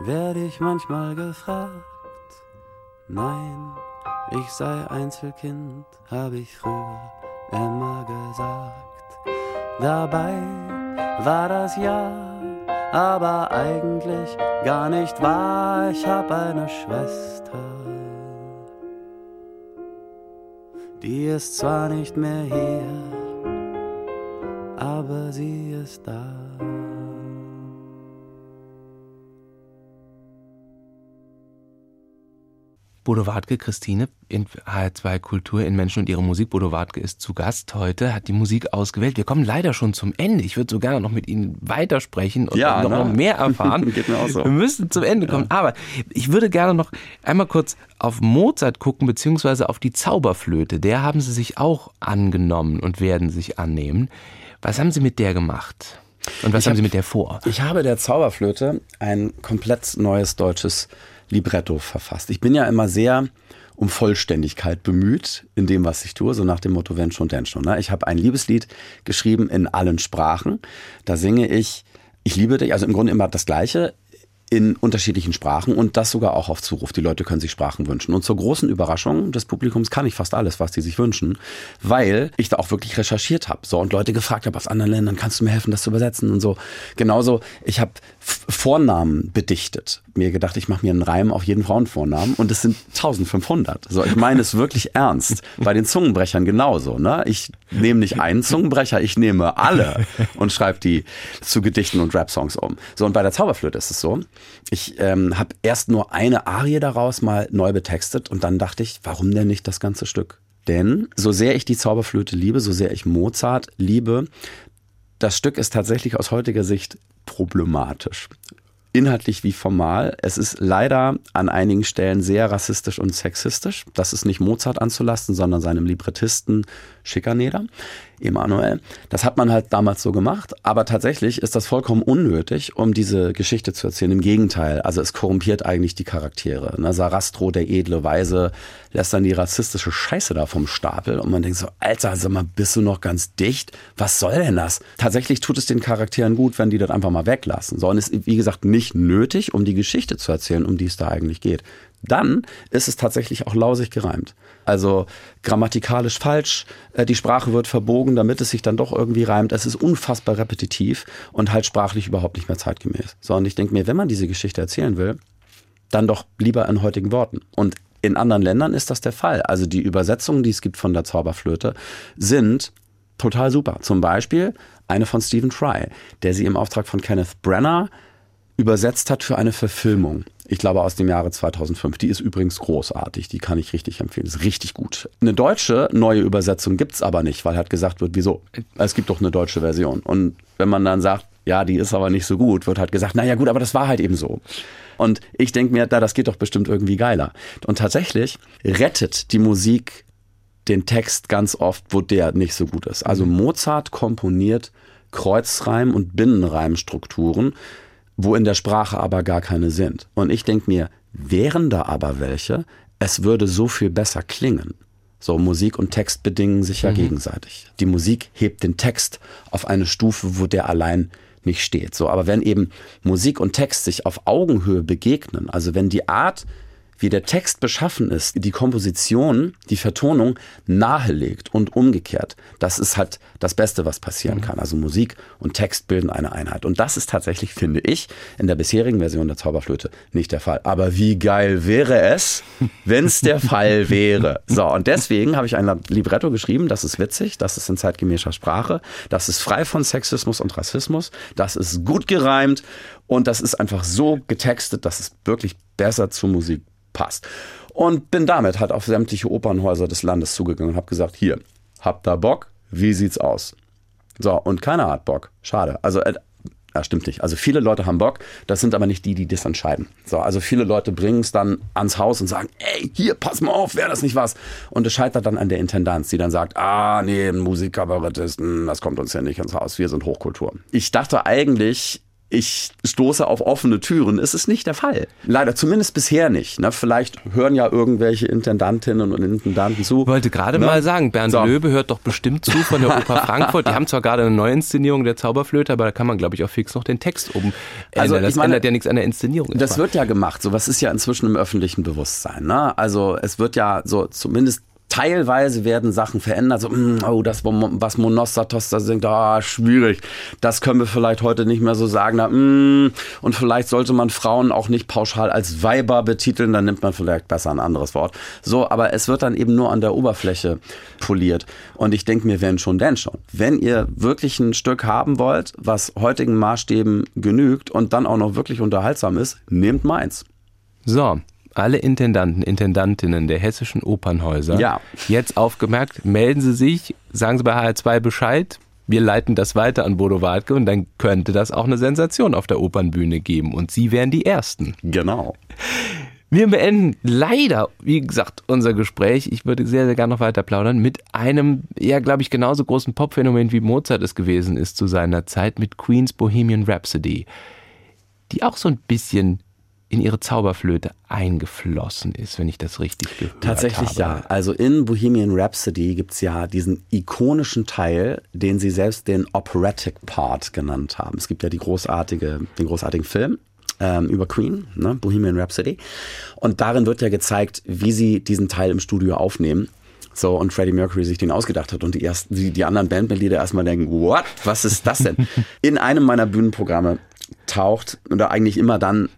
Werde ich manchmal gefragt. Nein, ich sei Einzelkind, habe ich früher immer gesagt. Dabei war das ja, aber eigentlich gar nicht wahr. Ich hab eine Schwester, die ist zwar nicht mehr hier, aber sie ist da. Bodo Wartke, Christine, in HR2 Kultur in Menschen und ihre Musik. Bodo Wartke ist zu Gast heute, hat die Musik ausgewählt. Wir kommen leider schon zum Ende. Ich würde so gerne noch mit Ihnen weitersprechen und Ja, noch, ne? noch mehr erfahren. Geht mir auch so. Wir müssen zum Ende kommen. Aber ich würde gerne noch einmal kurz auf Mozart gucken, beziehungsweise auf die Zauberflöte. Der haben Sie sich auch angenommen und werden sich annehmen. Was haben Sie mit der gemacht? Und was Ich haben hab- Sie mit der vor? Ich habe der Zauberflöte ein komplett neues deutsches Libretto verfasst. Ich bin ja immer sehr um Vollständigkeit bemüht in dem, was ich tue, so nach dem Motto wenn schon, denn schon. Ne? Ich habe ein Liebeslied geschrieben in allen Sprachen. Da singe ich, ich liebe dich, also im Grunde immer das Gleiche in unterschiedlichen Sprachen und das sogar auch auf Zuruf. Die Leute können sich Sprachen wünschen. Und zur großen Überraschung des Publikums kann ich fast alles, was die sich wünschen, weil ich da auch wirklich recherchiert habe. So und Leute gefragt habe aus anderen Ländern, kannst du mir helfen, das zu übersetzen und so. Genauso, ich habe Vornamen bedichtet. Mir gedacht, ich mache mir einen Reim auf jeden Frauenvornamen und es sind 1500. So, ich meine es wirklich ernst. Bei den Zungenbrechern genauso. Ne? Ich nehme nicht einen Zungenbrecher, ich nehme alle und schreibe die zu Gedichten und Rap-Songs um. So, und bei der Zauberflöte ist es so, ich ähm, habe erst nur eine Arie daraus mal neu betextet und dann dachte ich, warum denn nicht das ganze Stück? Denn so sehr ich die Zauberflöte liebe, so sehr ich Mozart liebe, das Stück ist tatsächlich aus heutiger Sicht problematisch. Inhaltlich wie formal. Es ist leider an einigen Stellen sehr rassistisch und sexistisch. Das ist nicht Mozart anzulasten, sondern seinem Librettisten Schikaneder, Emanuel. Das hat man halt damals so gemacht, aber tatsächlich ist das vollkommen unnötig, um diese Geschichte zu erzählen. Im Gegenteil, also es korrumpiert eigentlich die Charaktere. Ne? Sarastro, der edle Weise, lässt dann die rassistische Scheiße da vom Stapel und man denkt so, Alter, sag mal, bist du noch ganz dicht? Was soll denn das? Tatsächlich tut es den Charakteren gut, wenn die das einfach mal weglassen. So, und ist, wie gesagt, nicht nötig, um die Geschichte zu erzählen, um die es da eigentlich geht. Dann ist es tatsächlich auch lausig gereimt. Also grammatikalisch falsch, äh, die Sprache wird verbogen, damit es sich dann doch irgendwie reimt. Es ist unfassbar repetitiv und halt sprachlich überhaupt nicht mehr zeitgemäß. So, und ich denke mir, wenn man diese Geschichte erzählen will, dann doch lieber in heutigen Worten. Und in anderen Ländern ist das der Fall. Also die Übersetzungen, die es gibt von der Zauberflöte, sind total super. Zum Beispiel eine von Stephen Fry, der sie im Auftrag von Kenneth Brenner übersetzt hat für eine Verfilmung. Ich glaube aus dem Jahre 2005. Die ist übrigens großartig. Die kann ich richtig empfehlen. Ist richtig gut. Eine deutsche neue Übersetzung gibt's aber nicht, weil halt gesagt wird, wieso? Es gibt doch eine deutsche Version. Und wenn man dann sagt, ja, die ist aber nicht so gut, wird halt gesagt, naja gut, aber das war halt eben so. Und ich denke mir, da, das geht doch bestimmt irgendwie geiler. Und tatsächlich rettet die Musik den Text ganz oft, wo der nicht so gut ist. Also Mozart komponiert Kreuzreim- und Binnenreimstrukturen, wo in der Sprache aber gar keine sind. Und ich denke mir, wären da aber welche, es würde so viel besser klingen. So, Musik und Text bedingen sich ja Mhm. gegenseitig. Die Musik hebt den Text auf eine Stufe, wo der allein nicht steht. So, aber wenn eben Musik und Text sich auf Augenhöhe begegnen, also wenn die Art, wie der Text beschaffen ist, die Komposition, die Vertonung nahelegt und umgekehrt, das ist halt das Beste, was passieren kann. Also Musik und Text bilden eine Einheit. Und das ist tatsächlich, finde ich, in der bisherigen Version der Zauberflöte nicht der Fall. Aber wie geil wäre es, wenn es der Fall wäre. So, und deswegen habe ich ein Libretto geschrieben, das ist witzig, das ist in zeitgemäßer Sprache, das ist frei von Sexismus und Rassismus, das ist gut gereimt und das ist einfach so getextet, dass es wirklich besser zur Musik passt. Und bin damit halt auf sämtliche Opernhäuser des Landes zugegangen und habe gesagt, hier, habt ihr Bock? Wie sieht's aus? So, und keiner hat Bock. Schade. Also, äh, ja, stimmt nicht. Also viele Leute haben Bock, das sind aber nicht die, die das entscheiden. So, also viele Leute bringen es dann ans Haus und sagen, ey, hier, pass mal auf, wäre das nicht was? Und es scheitert dann an der Intendanz, die dann sagt, ah, nee, ein Musikkabarettist, hm, das kommt uns ja nicht ins Haus, wir sind Hochkultur. Ich dachte eigentlich, ich stoße auf offene Türen. Es ist nicht der Fall. Leider, zumindest bisher nicht. Ne? Vielleicht hören ja irgendwelche Intendantinnen und Intendanten zu. Ich wollte gerade Ne? mal sagen, Bernd So. Löbe hört doch bestimmt zu von der Oper Frankfurt. Die haben zwar gerade eine Neuinszenierung der Zauberflöte, aber da kann man, glaube ich, auch fix noch den Text oben ändern. Also, das meine, ändert ja nichts an der Inszenierung. Das wird ja gemacht. So was ist ja inzwischen im öffentlichen Bewusstsein. Ne? Also es wird ja so zumindest teilweise werden Sachen verändert. So, mm, oh, das, was Monostatos da singt, ah, schwierig. Das können wir vielleicht heute nicht mehr so sagen. Na, mm, und vielleicht sollte man Frauen auch nicht pauschal als Weiber betiteln. Dann nimmt man vielleicht besser ein anderes Wort. So, aber es wird dann eben nur an der Oberfläche poliert. Und ich denke mir, wenn schon, denn schon. Wenn ihr wirklich ein Stück haben wollt, was heutigen Maßstäben genügt und dann auch noch wirklich unterhaltsam ist, nehmt meins. So, alle Intendanten, Intendantinnen der hessischen Opernhäuser Ja. jetzt aufgemerkt, melden Sie sich, sagen Sie bei HR2 Bescheid. Wir leiten das weiter an Bodo Wartke und dann könnte das auch eine Sensation auf der Opernbühne geben. Und Sie wären die Ersten. Genau. Wir beenden leider, wie gesagt, unser Gespräch. Ich würde sehr, sehr gerne noch weiter plaudern mit einem, ja, glaube ich, genauso großen Popphänomen wie Mozart es gewesen ist zu seiner Zeit mit Queens Bohemian Rhapsody, die auch so ein bisschen in ihre Zauberflöte eingeflossen ist, wenn ich das richtig gehört Tatsächlich habe. ja. Also in Bohemian Rhapsody gibt's ja diesen ikonischen Teil, den sie selbst den Operatic Part genannt haben. Es gibt ja die großartige, den großartigen Film ähm, über Queen, ne? Bohemian Rhapsody. Und darin wird ja gezeigt, wie sie diesen Teil im Studio aufnehmen. So, und Freddie Mercury sich den ausgedacht hat und die ersten, die, die anderen Bandmitglieder erstmal denken, what? Was ist das denn? In einem meiner Bühnenprogramme taucht, oder eigentlich immer dann,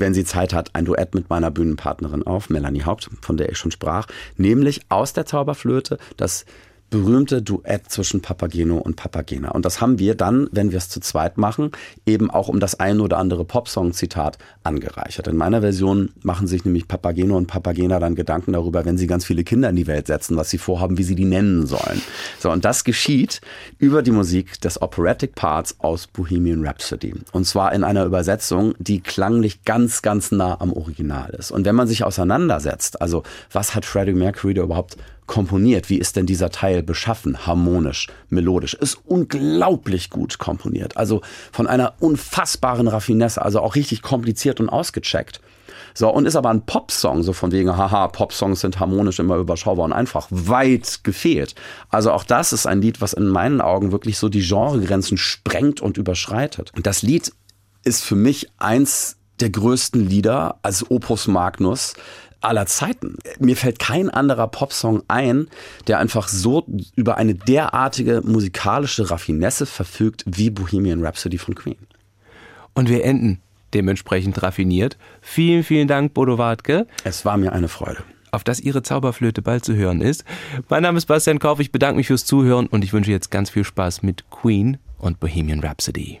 wenn sie Zeit hat, ein Duett mit meiner Bühnenpartnerin auf, Melanie Haupt, von der ich schon sprach, nämlich aus der Zauberflöte das berühmte Duett zwischen Papageno und Papagena. Und das haben wir dann, wenn wir es zu zweit machen, eben auch um das ein oder andere Popsong-Zitat angereichert. In meiner Version machen sich nämlich Papageno und Papagena dann Gedanken darüber, wenn sie ganz viele Kinder in die Welt setzen, was sie vorhaben, wie sie die nennen sollen. So, und das geschieht über die Musik des Operatic Parts aus Bohemian Rhapsody. Und zwar in einer Übersetzung, die klanglich ganz, ganz nah am Original ist. Und wenn man sich auseinandersetzt, also was hat Freddie Mercury da überhaupt komponiert? Wie ist denn dieser Teil beschaffen? Harmonisch, melodisch. Ist unglaublich gut komponiert. Also von einer unfassbaren Raffinesse, also auch richtig kompliziert und ausgecheckt. So, und ist aber ein Popsong, so von wegen, haha, Popsongs sind harmonisch immer überschaubar und einfach weit gefehlt. Also auch das ist ein Lied, was in meinen Augen wirklich so die Genregrenzen sprengt und überschreitet. Und das Lied ist für mich eins der größten Lieder als Opus Magnus aller Zeiten. Mir fällt kein anderer Popsong ein, der einfach so über eine derartige musikalische Raffinesse verfügt wie Bohemian Rhapsody von Queen. Und wir enden dementsprechend raffiniert. Vielen, vielen Dank, Bodo Wartke. Es war mir eine Freude. Auf dass Ihre Zauberflöte bald zu hören ist. Mein Name ist Bastian Kauf, ich bedanke mich fürs Zuhören und ich wünsche jetzt ganz viel Spaß mit Queen und Bohemian Rhapsody.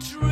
true. dream.